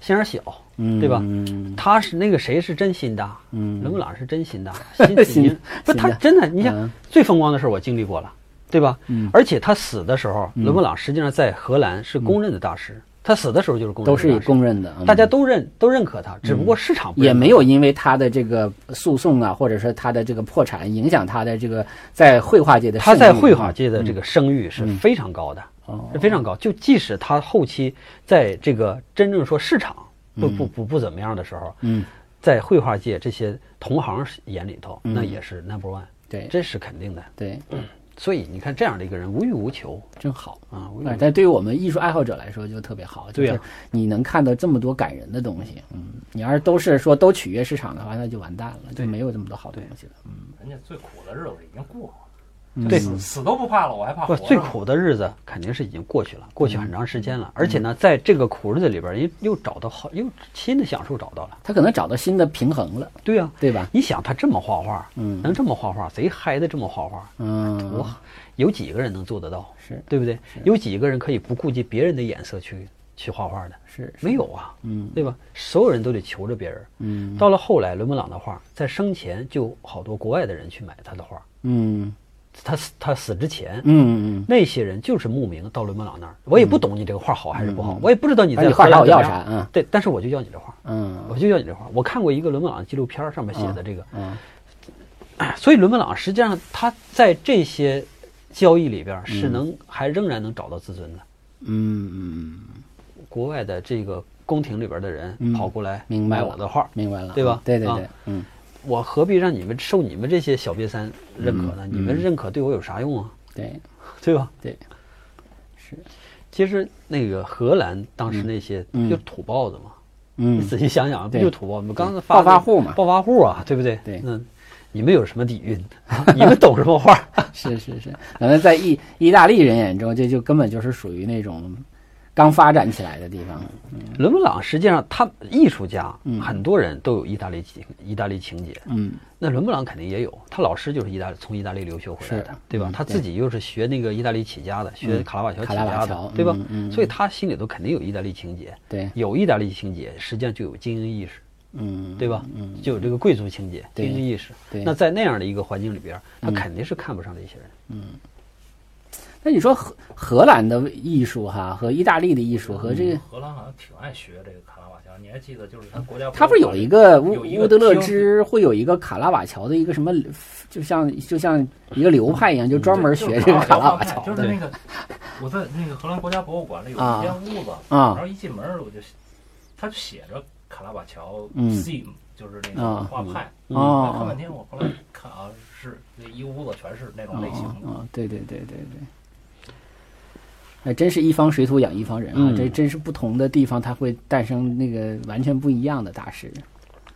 心眼小，嗯，对吧？嗯，他是那个谁是真心大，嗯，伦勃朗是真心大，心心不他真的，你想最风光的事我经历过了，对吧？嗯，而且他死的时候，伦勃朗实际上在荷兰是公认的大师。他死的时候就是公都是公认的，大家都认都认可他，只不过市场也没有因为他的这个诉讼啊，或者说他的这个破产影响他的这个在绘画界的他在绘画界的这个声誉是非常高的，是非常高。就即使他后期在这个真正说市场不不不不怎么样的时候，嗯，在绘画界这些同行眼里头，那也是 number one，对，这是肯定的，对。所以你看，这样的一个人无欲无求，真好啊！但对于我们艺术爱好者来说，就特别好。对呀，你能看到这么多感人的东西，嗯，你要是都是说都取悦市场的话，那就完蛋了，就没有这么多好东西了。嗯，人家最苦的日子已经过了。对，死都不怕了，我还怕不？最苦的日子肯定是已经过去了，过去很长时间了。而且呢，在这个苦日子里边，又又找到好，又新的享受找到了。他可能找到新的平衡了。对呀，对吧？你想他这么画画，嗯，能这么画画，贼嗨的这么画画，嗯，哇，有几个人能做得到？是对不对？有几个人可以不顾及别人的眼色去去画画的？是没有啊，嗯，对吧？所有人都得求着别人。嗯，到了后来，伦勃朗的画在生前就好多国外的人去买他的画。嗯。他死，他死之前，嗯嗯那些人就是慕名到伦勃朗那儿。我也不懂你这个画好还是不好，我也不知道你在画啥我要啥，嗯，对，但是我就要你这画，嗯，我就要你这画。我看过一个伦勃朗的纪录片，上面写的这个，嗯，所以伦勃朗实际上他在这些交易里边是能还仍然能找到自尊的，嗯嗯，国外的这个宫廷里边的人跑过来买我的画，明白了，对吧？对对对，嗯。我何必让你们受你们这些小瘪三认可呢？你们认可对我有啥用啊？对，对吧？对，是。其实那个荷兰当时那些就土包子嘛，嗯，你仔细想想，不就土包子？刚才暴发户嘛，暴发户啊，对不对？对。那你们有什么底蕴？你们懂什么话？是是是，可能在意意大利人眼中，这就根本就是属于那种。刚发展起来的地方，伦勃朗实际上他艺术家，很多人都有意大利情意大利情节。嗯，那伦勃朗肯定也有，他老师就是意大利从意大利留学回来的，对吧？他自己又是学那个意大利起家的，学卡拉瓦乔起家的，对吧？所以他心里头肯定有意大利情节。对，有意大利情节，实际上就有精英意识。嗯，对吧？嗯，就有这个贵族情节、精英意识。对，那在那样的一个环境里边，他肯定是看不上这些人。嗯。那你说荷荷兰的艺术哈和意大利的艺术和这个荷兰好像挺爱学这个卡拉瓦乔，你还记得就是他国家他不是有一个乌乌德勒支会有一个卡拉瓦乔的一个什么，就像就像一个流派一样，就专门学这个卡拉瓦乔。就是那个我在那个荷兰国家博物馆里有一间屋子，然后一进门我就他就写着卡拉瓦乔 theme，就是那个画派。啊，看半天我后来看啊，是那一屋子全是那种类型的。啊，对对对对对。那真是一方水土养一方人啊！这真是不同的地方，它会诞生那个完全不一样的大师。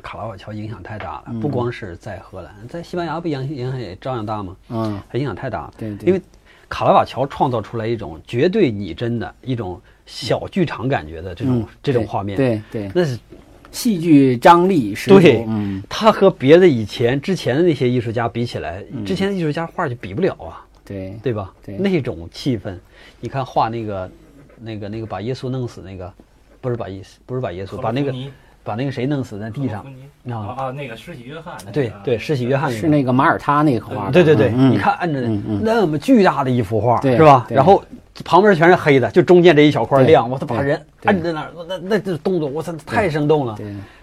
卡拉瓦乔影响太大了，不光是在荷兰，在西班牙不影响影响也照样大吗？嗯，影响太大了。对对。因为卡拉瓦乔创造出来一种绝对拟真的一种小剧场感觉的这种这种画面。对对。那是戏剧张力是。对，嗯，他和别的以前之前的那些艺术家比起来，之前的艺术家画就比不了啊。对对吧？对那种气氛，你看画那个，那个那个把耶稣弄死那个，不是把耶稣，不是把耶稣，把那个把那个谁弄死在地上啊啊！那个施洗约翰，对对，施洗约翰是那个马耳他那个画，对对对，你看按着那么巨大的一幅画，是吧？然后。旁边全是黑的，就中间这一小块亮。我操，把人摁在那儿，那那这动作，我操，太生动了。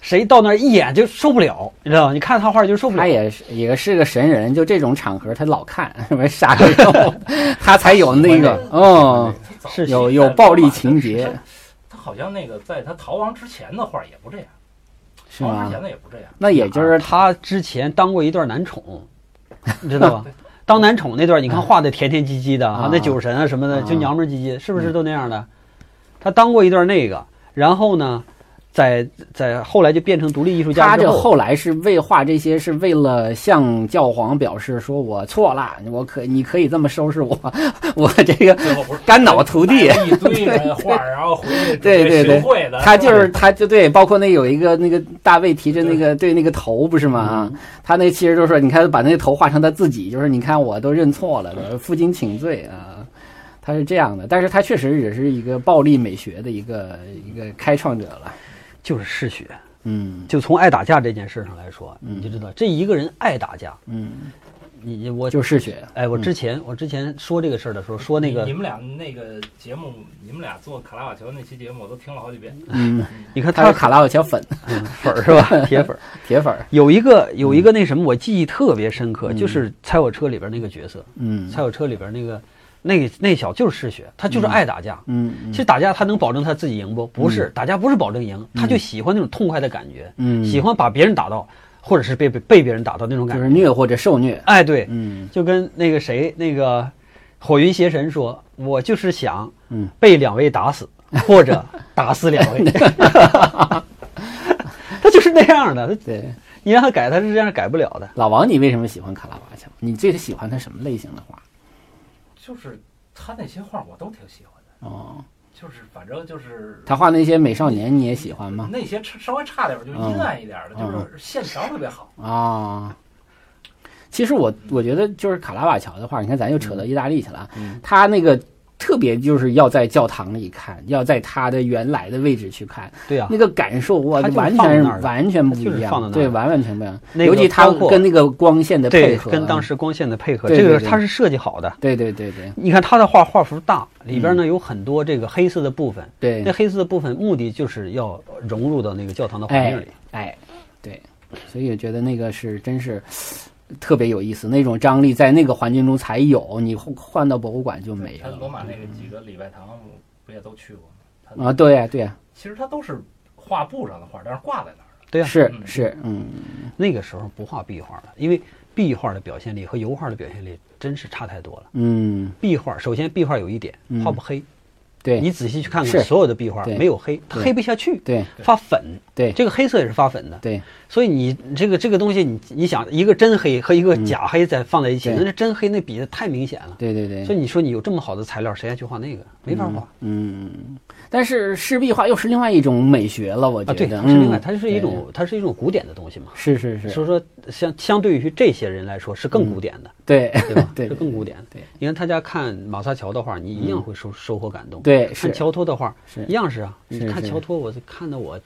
谁到那儿一眼就受不了，你知道吗？你看他画就受不了。他也是也是个神人，就这种场合他老看，什么杀个肉，他才有那个，嗯，是有有暴力情节。他好像那个在他逃亡之前的画也不这样，是吗？之前的也不这样。那也就是他之前当过一段男宠，你 知道吧？当男宠那段，你看画的甜甜唧唧的啊，那酒神啊什么的，就娘们唧唧，是不是都那样的？他当过一段那个，然后呢？在在后来就变成独立艺术家。他这后来是为画这些，是为了向教皇表示说我错了，我可你可以这么收拾我，我这个肝脑涂地一堆 画，然后回去对对对，他就是他就对，包括那有一个那个大卫提着那个对那个头不是吗？他那其实就是你看把那个头画成他自己，就是你看我都认错了，负荆请罪啊，他是这样的，但是他确实也是一个暴力美学的一个一个开创者了。就是嗜血，嗯，就从爱打架这件事上来说，你就知道这一个人爱打架，嗯，你我就嗜血。哎，我之前我之前说这个事儿的时候，说那个你们俩那个节目，你们俩做卡拉瓦乔那期节目，我都听了好几遍。嗯，你看他是卡拉瓦乔粉粉是吧？铁粉，铁粉。有一个有一个那什么，我记忆特别深刻，就是《猜我车》里边那个角色，嗯，《猜我车》里边那个。那那小就是嗜血，他就是爱打架。嗯，其实打架他能保证他自己赢不？不是，打架不是保证赢，他就喜欢那种痛快的感觉。嗯，喜欢把别人打到，或者是被被被别人打到那种感觉。就是虐或者受虐。哎，对，嗯，就跟那个谁，那个火云邪神说：“我就是想，嗯，被两位打死，或者 打死两位。”他就是那样的。对，你让他改，他是这样改不了的。老王，你为什么喜欢卡拉瓦乔？你最喜欢他什么类型的画？就是他那些画我都挺喜欢的哦，就是反正就是他画那些美少年你也喜欢吗？那些稍微差点就阴暗一点的，就是线条特别好啊。其实我我觉得就是卡拉瓦乔的画，你看咱又扯到意大利去了，他那个。特别就是要在教堂里看，要在他的原来的位置去看，对啊，那个感受哇，完全完全不一样，对，完完全不一样。尤其他跟那个光线的配合，跟当时光线的配合，这个他是设计好的。对对对对，你看他的画画幅大，里边呢有很多这个黑色的部分，对，那黑色的部分目的就是要融入到那个教堂的环境里。哎，对，所以我觉得那个是真是。特别有意思，那种张力在那个环境中才有，你换到博物馆就没了。他罗马那个几个礼拜堂不也都去过吗？啊，对呀，对呀。其实它都是画布上的画，但是挂在那儿对呀，是是，嗯。那个时候不画壁画了，因为壁画的表现力和油画的表现力真是差太多了。嗯。壁画首先壁画有一点画不黑。对。你仔细去看看，所有的壁画没有黑，它黑不下去，对，发粉，对，这个黑色也是发粉的，对，所以你这个这个东西，你你想一个真黑和一个假黑再放在一起，那真黑那比的太明显了，对对对，所以你说你有这么好的材料，谁还去画那个？没法画，嗯，但是湿壁画又是另外一种美学了，我觉得，对，是另外，它是一种，它是一种古典的东西嘛，是是是，所以说相相对于这些人来说是更古典的，对对吧？对，是更古典，对，你看他家看马萨乔的画，你一样会收收获感动，对，看乔托的。画是。一样是啊，你看乔托，我看的我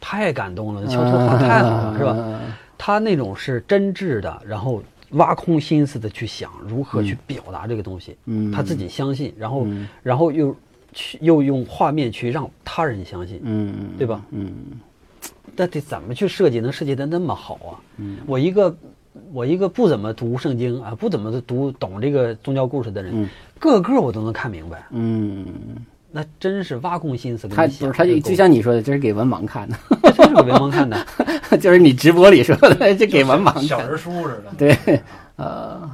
太感动了，乔托画太好了，是吧？他那种是真挚的，然后挖空心思的去想如何去表达这个东西，嗯，他自己相信，然后然后又去又用画面去让他人相信，嗯对吧？嗯，那得怎么去设计能设计的那么好啊？嗯，我一个我一个不怎么读圣经啊，不怎么读懂这个宗教故事的人，嗯个个我都能看明白，嗯。那真是挖空心思，他不是他就就像你说的，这是给文盲看的，这是给文盲看的，就是你直播里说的，这给文盲小人书似的。对，呃，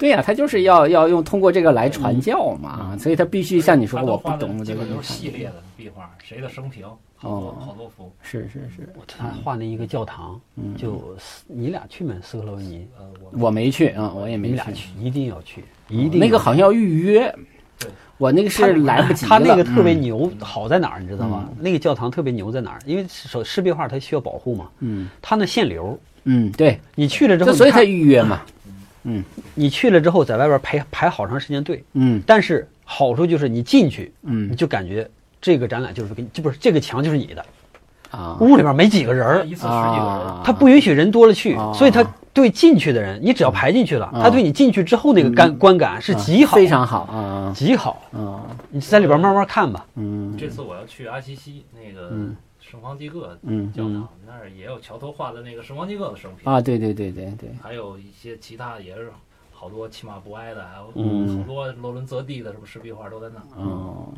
对呀，他就是要要用通过这个来传教嘛，所以他必须像你说，我不懂，基本都是系列的壁画，谁的生平，好好多幅，是是是。他画那一个教堂，就你俩去没？斯克罗文尼？呃，我我没去啊，我也没去，一定要去，一定那个好像要预约。我那个是来不及他那个特别牛，好在哪儿你知道吗？那个教堂特别牛在哪儿？因为手湿壁画它需要保护嘛。嗯。它那限流。嗯，对。你去了之后，所以才预约嘛。嗯。你去了之后，在外边排排好长时间队。嗯。但是好处就是你进去，嗯，你就感觉这个展览就是给你，就不是这个墙就是你的。啊。屋里边没几个人一次十几个人，他不允许人多了去，所以他。对进去的人，你只要排进去了，他对你进去之后那个感观感是极好，非常好啊，极好啊！你在里边慢慢看吧。嗯，这次我要去阿西西那个圣方济各教堂，那儿也有桥头画的那个圣方济各的生平啊，对对对对对，还有一些其他也是好多骑马不挨的，还有好多罗伦泽地的什么石壁画都在那。哦，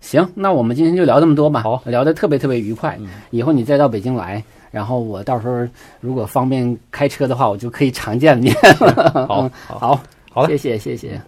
行，那我们今天就聊这么多吧。好，聊得特别特别愉快。以后你再到北京来，然后我到时候如果方便开车的话，我就可以常见你。好，好，好谢谢，谢谢。